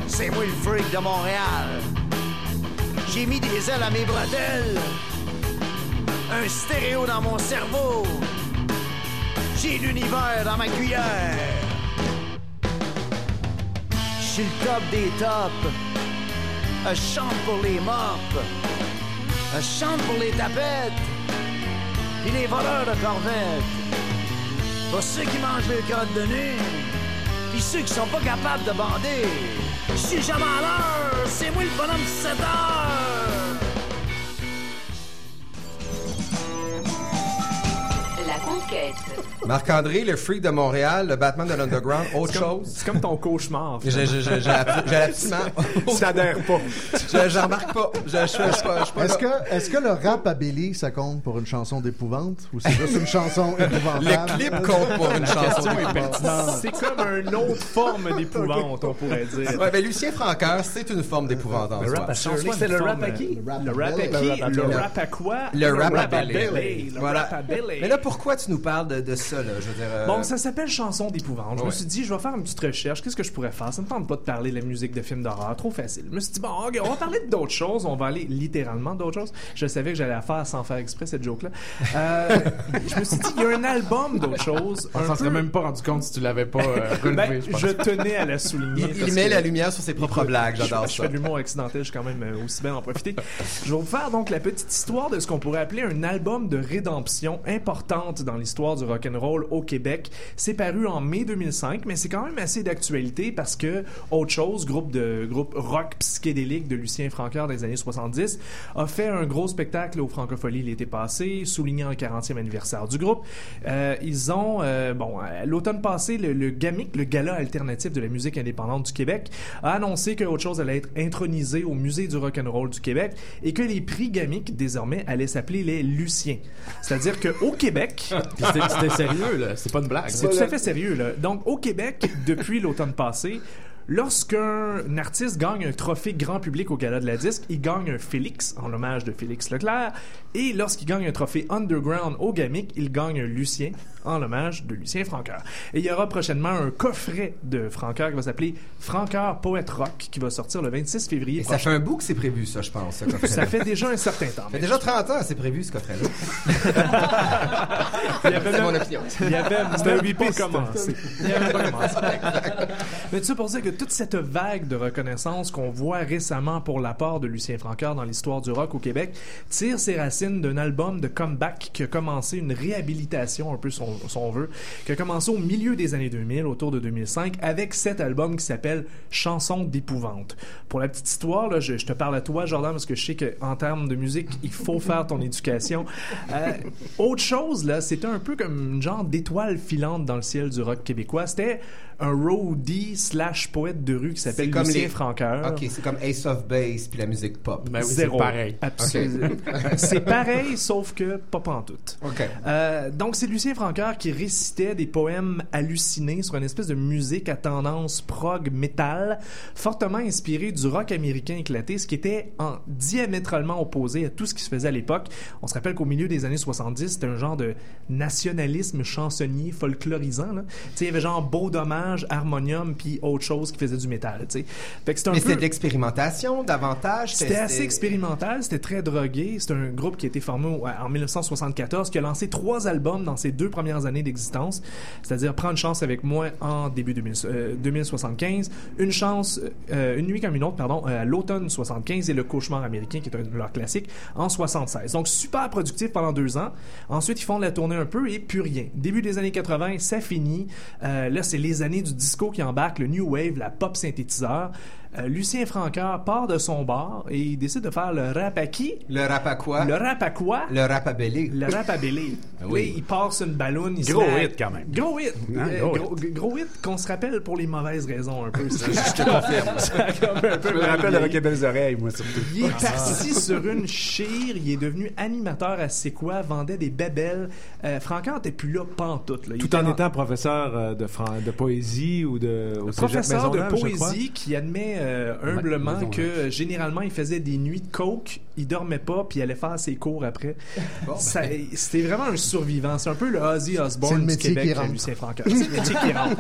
C'est moi le freak de Montréal. J'ai mis des ailes à mes bretelles. Un stéréo dans mon cerveau. J'ai l'univers dans ma cuillère. Je suis le top des tops. Je chante pour les mops. Je chante pour les tapettes. Puis les voleurs de corvettes. Pour ceux qui mangent le crotte de nez. Puis ceux qui sont pas capables de bander. Je suis jamais à l'heure. C'est moi le bonhomme de 7 Marc-André, le freak de Montréal, le Batman de l'Underground, autre C'est comme- chose? C'est comme ton cauchemar. J'ai abso- j'ai absolument. Ça adhère pas. Je j'en remarque pas. Je je- je- je- je- je- je- Est-ce que, est-ce que le rap à Billy, ça compte pour une chanson d'épouvante? Ou c'est juste une chanson épouvantable? Le clip compte pour une La chanson pertinente. C'est comme une autre forme d'épouvante, on pourrait dire. Ouais, ben Lucien Francoeur, c'est une forme d'épouvante en Le soi. c'était le rap à qui? Le rap à qui? Le rap à quoi? Le rap à Billy. Voilà. rap à Billy. Mais là, pourquoi tu nous parles de, de ça, là? Je veux dire. euh, Bon, ça s'appelle Chanson d'épouvante. Je me suis dit, je vais faire une petite recherche. Qu'est-ce que je pourrais faire? Ça me tente pas de parler de la musique de films d'horreur. Trop facile. Je me suis dit, bon, on va parler d'autres choses. On va aller littéralement d'autres choses. Je savais que j'allais la faire sans faire exprès, cette joke-là. Euh, je me suis dit, il y a un album d'autres choses. On s'en serait peu- même pas rendu compte si tu l'avais pas euh, relevé, Ben, je tenais à la souligner. Il, il met que- la lumière sur ses propres blagues, j'adore je, je ça. fais de l'humour accidentel, je suis quand même euh, aussi bien en profiter. Je vais vous faire donc la petite histoire de ce qu'on pourrait appeler un album de rédemption importante dans l'histoire du rock and roll au Québec. C'est paru en mai 2005, mais c'est quand même assez d'actualité parce que Autre chose, groupe de groupe rock psychédélique de Lucien Francoeur des années 70, a fait un gros spectacle au Francophonie l'été passé, soulignant le 40e anniversaire du groupe. Euh, ils ont, euh, bon, à l'automne passé, le, le GAMIC, le Gala alternatif de la musique indépendante du Québec, a annoncé que autre chose allait être intronisé au Musée du rock'n'roll du Québec et que les prix GAMIC, désormais, allaient s'appeler les Luciens. C'est-à-dire qu'au Québec... C'était sérieux, là. C'est pas une blague. C'est tout à fait sérieux, là. Donc, au Québec, depuis l'automne passé, lorsqu'un artiste gagne un trophée grand public au Gala de la Disque, il gagne un Félix, en hommage de Félix Leclerc. Et lorsqu'il gagne un trophée Underground au Gamic, il gagne un Lucien, en hommage de Lucien Francoeur. Et il y aura prochainement un coffret de Francoeur qui va s'appeler Francoeur Poète Rock, qui va sortir le 26 février Et ça fait un bout que c'est prévu, ça, je pense. ce. Ça fait déjà un certain temps. Ça fait déjà 30 ans, c'est prévu, ce coffret-là. Il y avait même- mon opinion. Il y avait C'était un même huit pas commencé. Il y avait pas commencé. Mais tu sais, pour dire que toute cette vague de reconnaissance qu'on voit récemment pour l'apport de Lucien Francoeur dans l'histoire du rock au Québec tire ses racines d'un album de comeback qui a commencé une réhabilitation, un peu son, son veut, qui a commencé au milieu des années 2000, autour de 2005, avec cet album qui s'appelle Chansons d'épouvante. Pour la petite histoire, là, je, je te parle à toi, Jordan, parce que je sais qu'en termes de musique, il faut faire ton éducation. Euh, autre chose, là, c'était un peu comme une genre d'étoile filante dans le ciel du rock québécois. C'était un roadie slash poète de rue qui s'appelle comme Lucien les- Francoeur. Ok, c'est comme Ace of Base puis la musique pop. Ben oui, c'est pareil. Absolument. C'est pareil, sauf que pas pantoute. Ok. Euh, donc, c'est Lucien Francoeur qui récitait des poèmes hallucinés sur une espèce de musique à tendance prog metal, fortement inspiré du rock américain éclaté, ce qui était en diamétralement opposé à tout ce qui se faisait à l'époque. On se rappelle qu'au milieu des années 70, c'était un genre de nationalisme chansonnier folklorisant. là. Tu sais, il y avait genre Beau Dommage, Harmonium, puis autre chose qui faisait du métal. Fait que c'était un Mais peu... c'est de l'expérimentation, davantage? C'était assez expérimental, c'était très drogué. C'est un groupe qui a été formé en 1974, qui a lancé trois albums dans ses deux premières années d'existence, c'est-à-dire Prendre chance avec moi en début 2000, euh, 2075, Une chance, euh, Une nuit comme une autre, pardon, euh, à l'automne 75 et Le cauchemar américain, qui est un de leurs classiques, en 76. Donc super productif pendant deux ans. Ensuite, ils font de la tournée un peu et plus rien. Début des années 80, ça finit. Euh, là, c'est les années du disco qui embarquent, le new wave, la pop synthétiseur. Euh, Lucien Francoeur part de son bar et il décide de faire le rap à qui? Le rap à quoi? Le rap à quoi? Le rap à belly. Le rap à Bélé. Ah oui. il passe une ballonne. Se Gros hit, quand même. Gros hit. Hein, Euh, gros gros, gros hit qu'on se rappelle pour les mauvaises raisons un peu. Je te confirme. Ça a comme un peu Je me rappelle de vieilli. Rocket Belles Oreilles, moi, surtout. Il est parti sur une chire, il est devenu animateur à C'est quoi, vendait des bébelles. Euh, Francoeur n'était plus là pantoute. Là. Il Tout en en- étant professeur euh, de, fran- de poésie ou de au professeur de poésie qui admet euh, humblement que euh, généralement il faisait des nuits de coke, il dormait pas puis il allait faire ses cours après. Ça- C'était vraiment un survivant. C'est un peu le Ozzy Osbourne du Québec, rentre. Lucien Francoeur. C'est le métier qui rentre.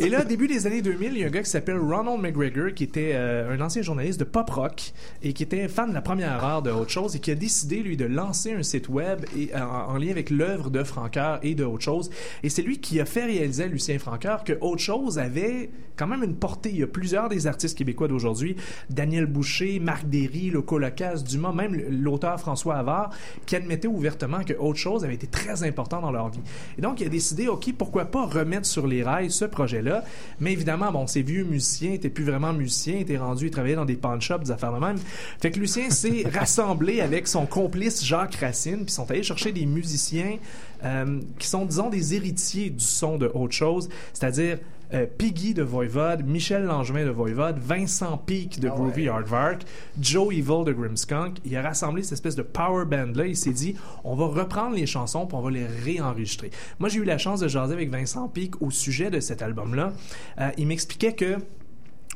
Et là, début des années 2000, il y a un gars qui s'appelle Ronald McGregor qui était euh, un ancien journaliste de pop rock et qui était fan de la première heure de Autre Chose et qui a décidé lui de lancer un site web et, euh, en, en lien avec l'œuvre de Francoeur et de Autre Chose. Et c'est lui qui a fait réaliser à Lucien Francoeur que Autre Chose avait quand même une portée. Il y a plusieurs des artistes québécois d'aujourd'hui, Daniel Boucher, Marc Derry, le Colocas, Dumas, même l'auteur François Havard, qui admettait ouvertement que autre chose avait été très important dans leur vie. Et donc, il a décidé, OK, pourquoi pas remettre sur les rails ce projet-là? Mais évidemment, bon, ces vieux musiciens étaient plus vraiment musiciens, étaient rendus, ils travaillaient dans des pawn shops, des affaires de même. Fait que Lucien s'est rassemblé avec son complice Jacques Racine, puis sont allés chercher des musiciens euh, qui sont, disons, des héritiers du son de autre chose, c'est-à-dire euh, Piggy de Voivode, Michel Langevin de Voivode, Vincent Peake de Groovy Aardvark, Joe Evil de Grimmskunk. Il a rassemblé cette espèce de power band-là. Il s'est dit, on va reprendre les chansons puis on va les réenregistrer. Moi, j'ai eu la chance de jaser avec Vincent Peake au sujet de cet album-là. Euh, il m'expliquait que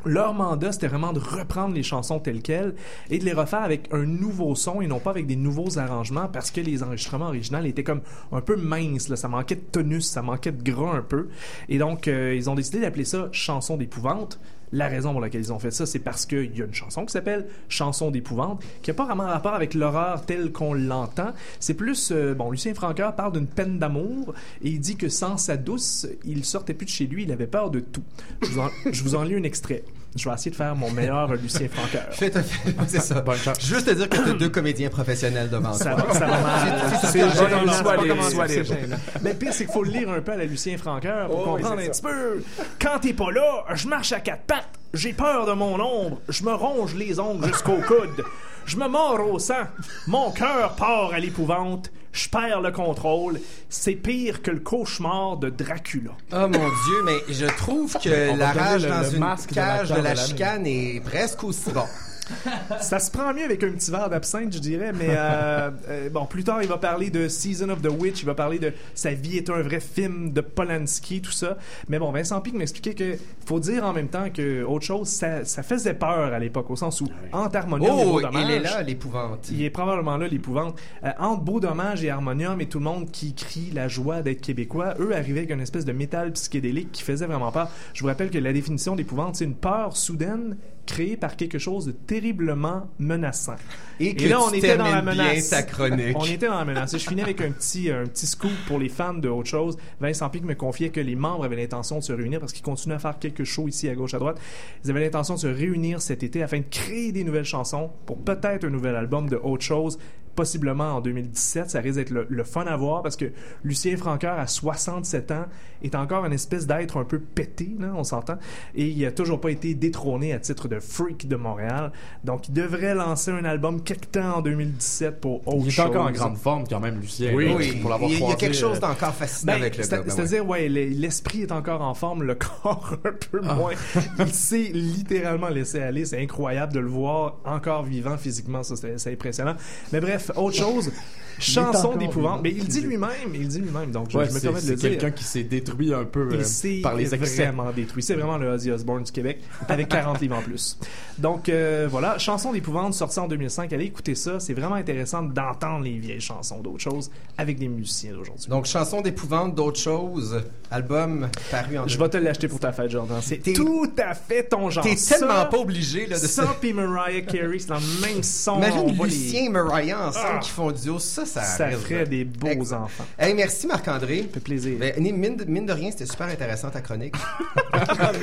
leur mandat, c'était vraiment de reprendre les chansons telles quelles et de les refaire avec un nouveau son et non pas avec des nouveaux arrangements parce que les enregistrements originaux étaient comme un peu minces, là. ça manquait de tonus, ça manquait de gras un peu. Et donc, euh, ils ont décidé d'appeler ça Chanson d'épouvante. La raison pour laquelle ils ont fait ça, c'est parce qu'il y a une chanson qui s'appelle Chanson d'épouvante, qui n'a pas vraiment rapport avec l'horreur telle qu'on l'entend. C'est plus, euh, bon, Lucien Francoeur parle d'une peine d'amour et il dit que sans sa douce, il sortait plus de chez lui, il avait peur de tout. Je vous en, je vous en lis un extrait. Je vais essayer de faire mon meilleur Lucien Francoeur. Fais ta- c'est ça. Juste te dire que tu as deux comédiens professionnels devant Ça toi. va, ça va mal. C'est- c'est- libre. Mais le pire, c'est qu'il faut le lire un peu à la Lucien Francoeur pour Oh, comprendre un ça. petit peu. Quand t'es pas là, je marche à quatre pattes. J'ai peur de mon ombre. Je me ronge les ongles jusqu'au coude. Je me mords au sang. Mon cœur part à l'épouvante. Je perds le contrôle. C'est pire que le cauchemar de Dracula. Oh mon Dieu, mais je trouve que la rage dans une cage de, la de chicane est presque aussi bon. Ça se prend mieux avec un petit verre d'absinthe, je dirais, mais euh, euh, bon, plus tard, il va parler de Season of the Witch, il va parler de sa vie est un vrai film de Polanski, tout ça. Mais bon, Vincent Pic m'expliquait que faut dire en même temps que autre chose, ça, ça faisait peur à l'époque, au sens où entre Harmonium et Oh, Beau il est là, l'épouvante. il est probablement là, l'épouvante. Euh, entre Beau Dommage et Harmonium et tout le monde qui crie la joie d'être québécois, eux arrivaient avec une espèce de métal psychédélique qui faisait vraiment peur. Je vous rappelle que la définition d'épouvante, c'est une peur soudaine créée par quelque chose de terriblement menaçant. Et que là, on était dans la menace. On était dans la menace. Et je finis avec un petit, un petit scoop pour les fans de autre chose. Vincent Pic me confiait que les membres avaient l'intention de se réunir parce qu'ils continuent à faire quelques shows ici à gauche à droite. Ils avaient l'intention de se réunir cet été afin de créer des nouvelles chansons pour peut-être un nouvel album de autre chose possiblement en 2017. Ça risque d'être le, le fun à voir parce que Lucien Francoeur, à 67 ans, est encore une espèce d'être un peu pété, là, on s'entend. Et il a toujours pas été détrôné à titre de freak de Montréal. Donc, il devrait lancer un album quelque temps en 2017 pour autre Il est chose. encore en grande forme quand même, Lucien. Oui, oui. Pour l'avoir Il y a- quelque chose euh, d'encore fascinant Ben, avec le ben C'est-à-dire, ouais, le- l'esprit est encore en forme, le corps un peu Ah. moins. Il s'est littéralement laissé aller. C'est incroyable de le voir encore vivant physiquement. Ça, c'est impressionnant. Mais bref, autre chose. Chanson d'épouvante. Mais il dit lui-même, il dit lui-même. Donc, je, Ouais, je me permets de le c'est dire. quelqu'un qui s'est détruit un peu Il euh, s'est par les excès. vraiment détruit. C'est vraiment le Ozzy Osbourne du Québec, avec 40 livres en plus. Donc euh, voilà, chanson d'épouvante sortie en 2005. Allez écouter ça. C'est vraiment intéressant d'entendre les vieilles chansons d'autres choses avec des musiciens d'aujourd'hui. Donc, chanson d'épouvante, d'autres choses, album paru en Je vais te l'acheter pour ta fête, Jordan. C'est tout à fait ton genre. T'es Ça, tellement pas obligé là, de Ça puis Mariah Carey, c'est dans le même son. Imagine Lucien et Mariah ensemble Ah. qui font duo, ça, ça Ça ferait de- des beaux Ex- enfants. Hey, merci Marc-André. Ça fait plaisir. Ben, mine, de, mine de rien, c'était super intéressant ta chronique.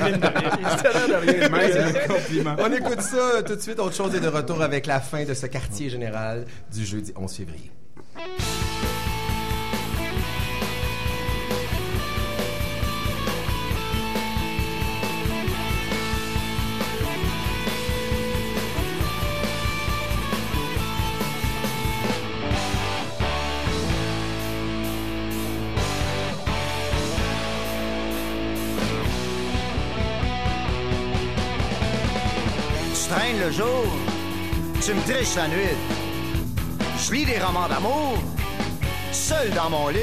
Mine de rien. De rien. Compliment. On écoute ça tout de suite. Autre chose est de retour avec la fin de ce quartier général du jeudi 11 février. Tu me triches la nuit. Je lis des romans d'amour, seul dans mon lit.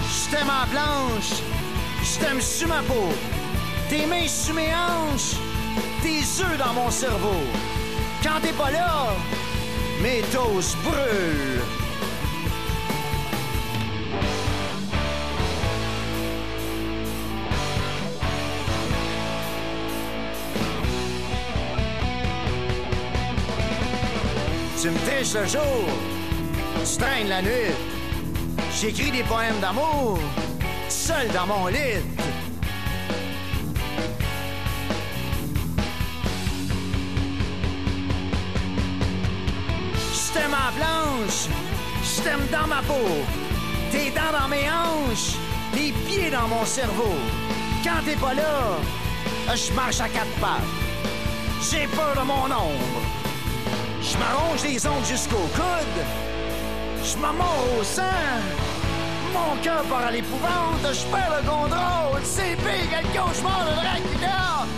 Je t'aime en blanche, je t'aime sur ma peau. Tes mains sur mes hanches, tes œufs dans mon cerveau. Quand t'es pas là, mes toasts brûlent. Tu me triches le jour, tu traînes la nuit. J'écris des poèmes d'amour, seul dans mon lit. Je t'aime en blanche, je t'aime dans ma peau, tes dents dans mes hanches, tes pieds dans mon cerveau. Quand t'es pas là, je marche à quatre pattes. J'ai peur de mon ombre. Je m'arrange les ongles jusqu'au coude. Je me au sang. Mon cœur part à l'épouvante. Je perds le contrôle. C'est pire que le cauchemar de.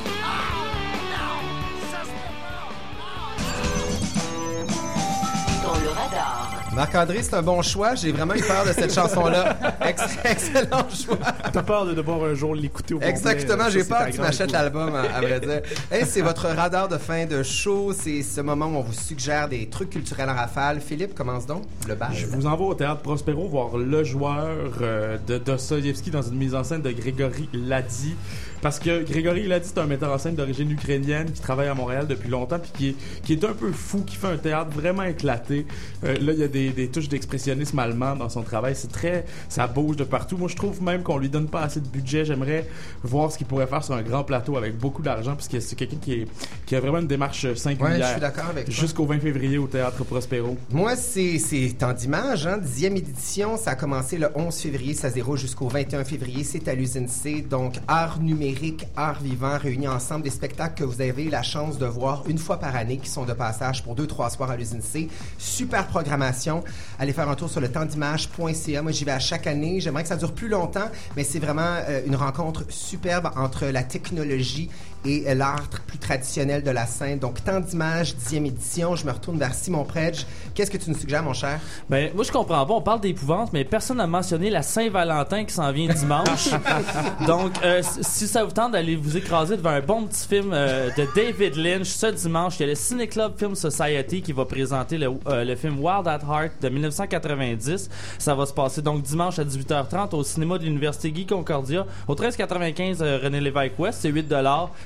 Marc-André, c'est un bon choix. J'ai vraiment eu peur de cette chanson-là. Ex- excellent choix. T'as peur de devoir un jour l'écouter au. Exactement, Ça, j'ai peur que tu m'achètes l'album, à, vrai dire. Hey, c'est votre radar de fin de show. C'est ce moment où on vous suggère des trucs culturels en rafale. Philippe, commence donc le bal. Je vous envoie au théâtre Prospero voir Le Joueur euh, de Dostoïevski dans une mise en scène de Grégory Ladi. Parce que Grégory Ladi, c'est un metteur en scène d'origine ukrainienne qui travaille à Montréal depuis longtemps puis qui est, qui est un peu fou, qui fait un théâtre vraiment éclaté. Euh, là, il y a des, des touches d'expressionnisme allemand dans son travail. C'est très... Ça bouge de partout. Moi, je trouve même qu'on lui donne pas assez de budget. J'aimerais voir ce qu'il pourrait faire sur un grand plateau avec beaucoup d'argent parce que c'est quelqu'un qui, est, qui a vraiment une démarche singulière. Ouais, je suis d'accord avec toi. Jusqu'au 20 février au théâtre Prospero. Moi, c'est c'est temps d'image, hein, dixième édition. Ça a commencé le 11 février, ça se déroule jusqu'au 21 février. C'est à l'usine C. Donc, art numérique, art vivant, réunis ensemble, des spectacles que vous avez la chance de voir une fois par année, qui sont de passage pour deux, trois soirs à l'usine C. Super programmation. Allez faire un tour sur le tempsdimage.ca. Moi, j'y vais à chaque année. J'aimerais que ça dure plus longtemps, mais c'est vraiment euh, une rencontre superbe entre la technologie et l'art plus traditionnel de la scène. Donc, temps d'image, dixième édition. Je me retourne vers Simon Predge. Qu'est-ce que tu nous suggères, mon cher? Ben, moi, je comprends pas. On parle d'épouvante, mais personne n'a mentionné la Saint-Valentin qui s'en vient dimanche. Donc, euh, si- ça vous tente d'aller vous écraser devant un bon petit film euh, de David Lynch, ce dimanche, il y a le Ciné Club Film Society qui va présenter le, euh, le film Wild at Heart de 1990. Ça va se passer donc dimanche à 18h30 au cinéma de l'Université Guy Concordia, au 1395 euh, René Lévesque Ouest. C'est 8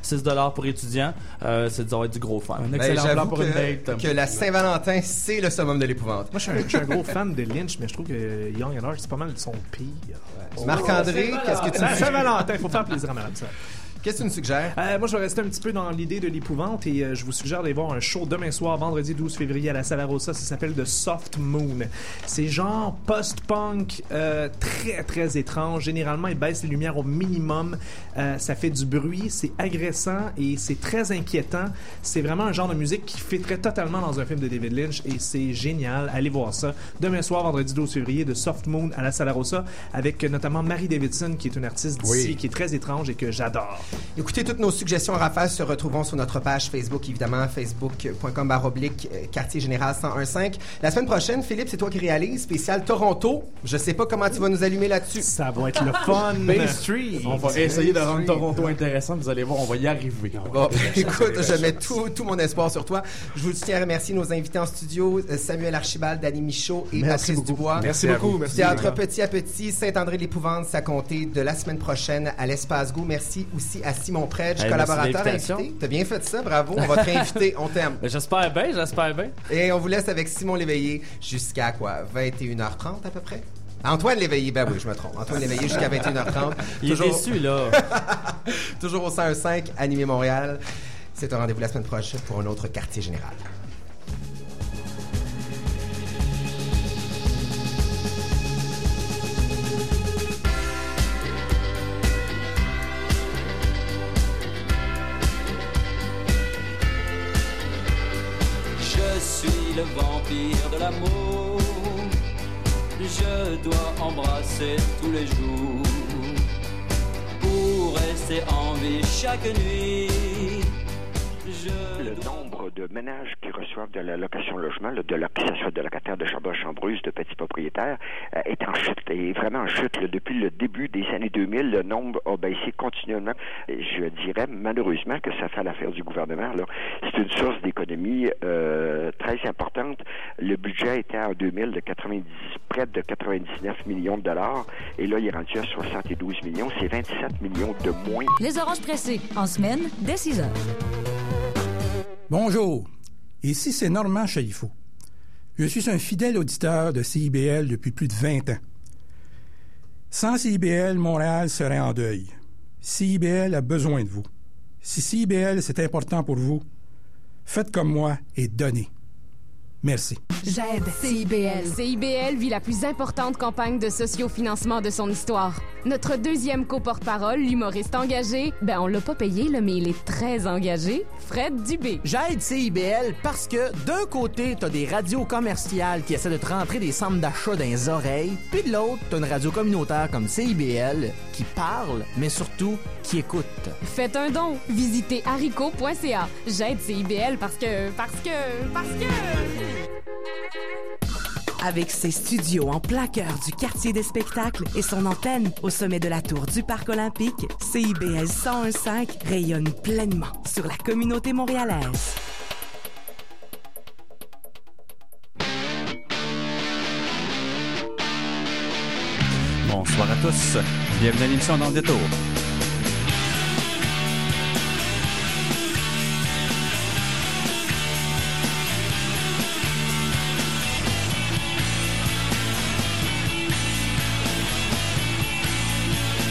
6 pour étudiants. Euh, c'est ça va être du gros fun. Ben, j'avoue que, que la Saint-Valentin, c'est le summum de l'épouvante. Moi, je suis un, je suis un gros fan de Lynch, mais je trouve que Young and Art, c'est pas mal son pire. Marc-André, qu'est-ce que tu nous Saint-Valentin, faut faire plaisir à Madame Saint. Qu'est-ce que tu nous suggères? Euh, moi, je vais rester un petit peu dans l'idée de l'épouvante et euh, je vous suggère d'aller voir un show demain soir, vendredi 12 février à la Sala Rossa. Ça s'appelle The Soft Moon. C'est genre post-punk euh, très, très étrange. Généralement, ils baissent les lumières au minimum. Euh, ça fait du bruit, c'est agressant et c'est très inquiétant. C'est vraiment un genre de musique qui fitterait totalement dans un film de David Lynch et c'est génial. Allez voir ça. Demain soir, vendredi 12 février, The Soft Moon à la Sala Rossa avec euh, notamment Marie Davidson qui est une artiste d'ici Oui. qui est très étrange et que j'adore. Écoutez, toutes nos suggestions en rafale se retrouveront sur notre page Facebook, évidemment, facebook.com baroblique euh, quartier général 1015. La semaine prochaine, Philippe, c'est toi qui réalises, spécial Toronto. Je sais pas comment tu vas nous allumer là-dessus. Ça va être le fun. Bay Street. On va essayer de rendre Toronto intéressant. Vous allez voir, on va y arriver. Bon, écoute, je mets tout, tout mon espoir sur toi. Je vous tiens à remercier nos invités en studio, euh, Samuel Archibald, Danny Michaud et Merci Patrice beaucoup. Dubois. Merci Merci beaucoup, merci. Théâtre Petit à Petit, Saint-André-l'Épouvante, ça comptait de la semaine prochaine à l'Espace Go. Merci aussi à Simon Predge, Hey, collaborateur invité. T'as bien fait ça, bravo. On va te réinviter, on t'aime. Ben, j'espère bien, j'espère bien. Et on vous laisse avec Simon Léveillé jusqu'à quoi? 21h30 à peu près? Antoine Léveillé, ben oui, je me trompe. Antoine Léveillé jusqu'à 21h30. Il est déçu, là. Toujours au 105, Animé Montréal. C'est un rendez-vous la semaine prochaine pour un autre quartier général. Le vampire de l'amour. Je dois embrasser tous les jours pour rester en vie chaque nuit. Je Le nombre de ménages qui reçoivent de la location logement, de la, que de locataires de chambres chambreuse, de petits propriétaires, euh, est en chute, est vraiment en chute. Depuis le début des années 2000, le nombre a baissé continuellement. Je dirais malheureusement que ça fait l'affaire du gouvernement. C'est une source d'économie euh, très importante. Le budget était en 2000 de 90, près de 99 millions de dollars, et là il est rendu à 72 millions. C'est 27 millions de moins. Les oranges pressées, en semaine, dès 6 heures. Bonjour, ici c'est Normand Chalifot. Je suis un fidèle auditeur de CIBL depuis plus de 20 ans. Sans CIBL, Montréal serait en deuil. CIBL a besoin de vous. Si CIBL, c'est important pour vous, faites comme moi et donnez. Merci. J'aide CIBL. CIBL vit la plus importante campagne de sociofinancement de son histoire. Notre deuxième co-porte-parole, l'humoriste engagé, ben on l'a pas payé, là, mais il est très engagé, Fred Dubé. J'aide CIBL parce que d'un côté, t'as des radios commerciales qui essaient de te rentrer des centres d'achat dans les oreilles, puis de l'autre, t'as une radio communautaire comme CIBL qui parle, mais surtout qui écoute. Faites un don. Visitez haricot.ca. J'aide CIBL parce que... parce que... parce que... Avec ses studios en plein cœur du quartier des spectacles et son antenne au sommet de la tour du Parc olympique, CIBL 101.5 rayonne pleinement sur la communauté montréalaise. Bonsoir à tous. Bienvenue à l'émission dans le détour.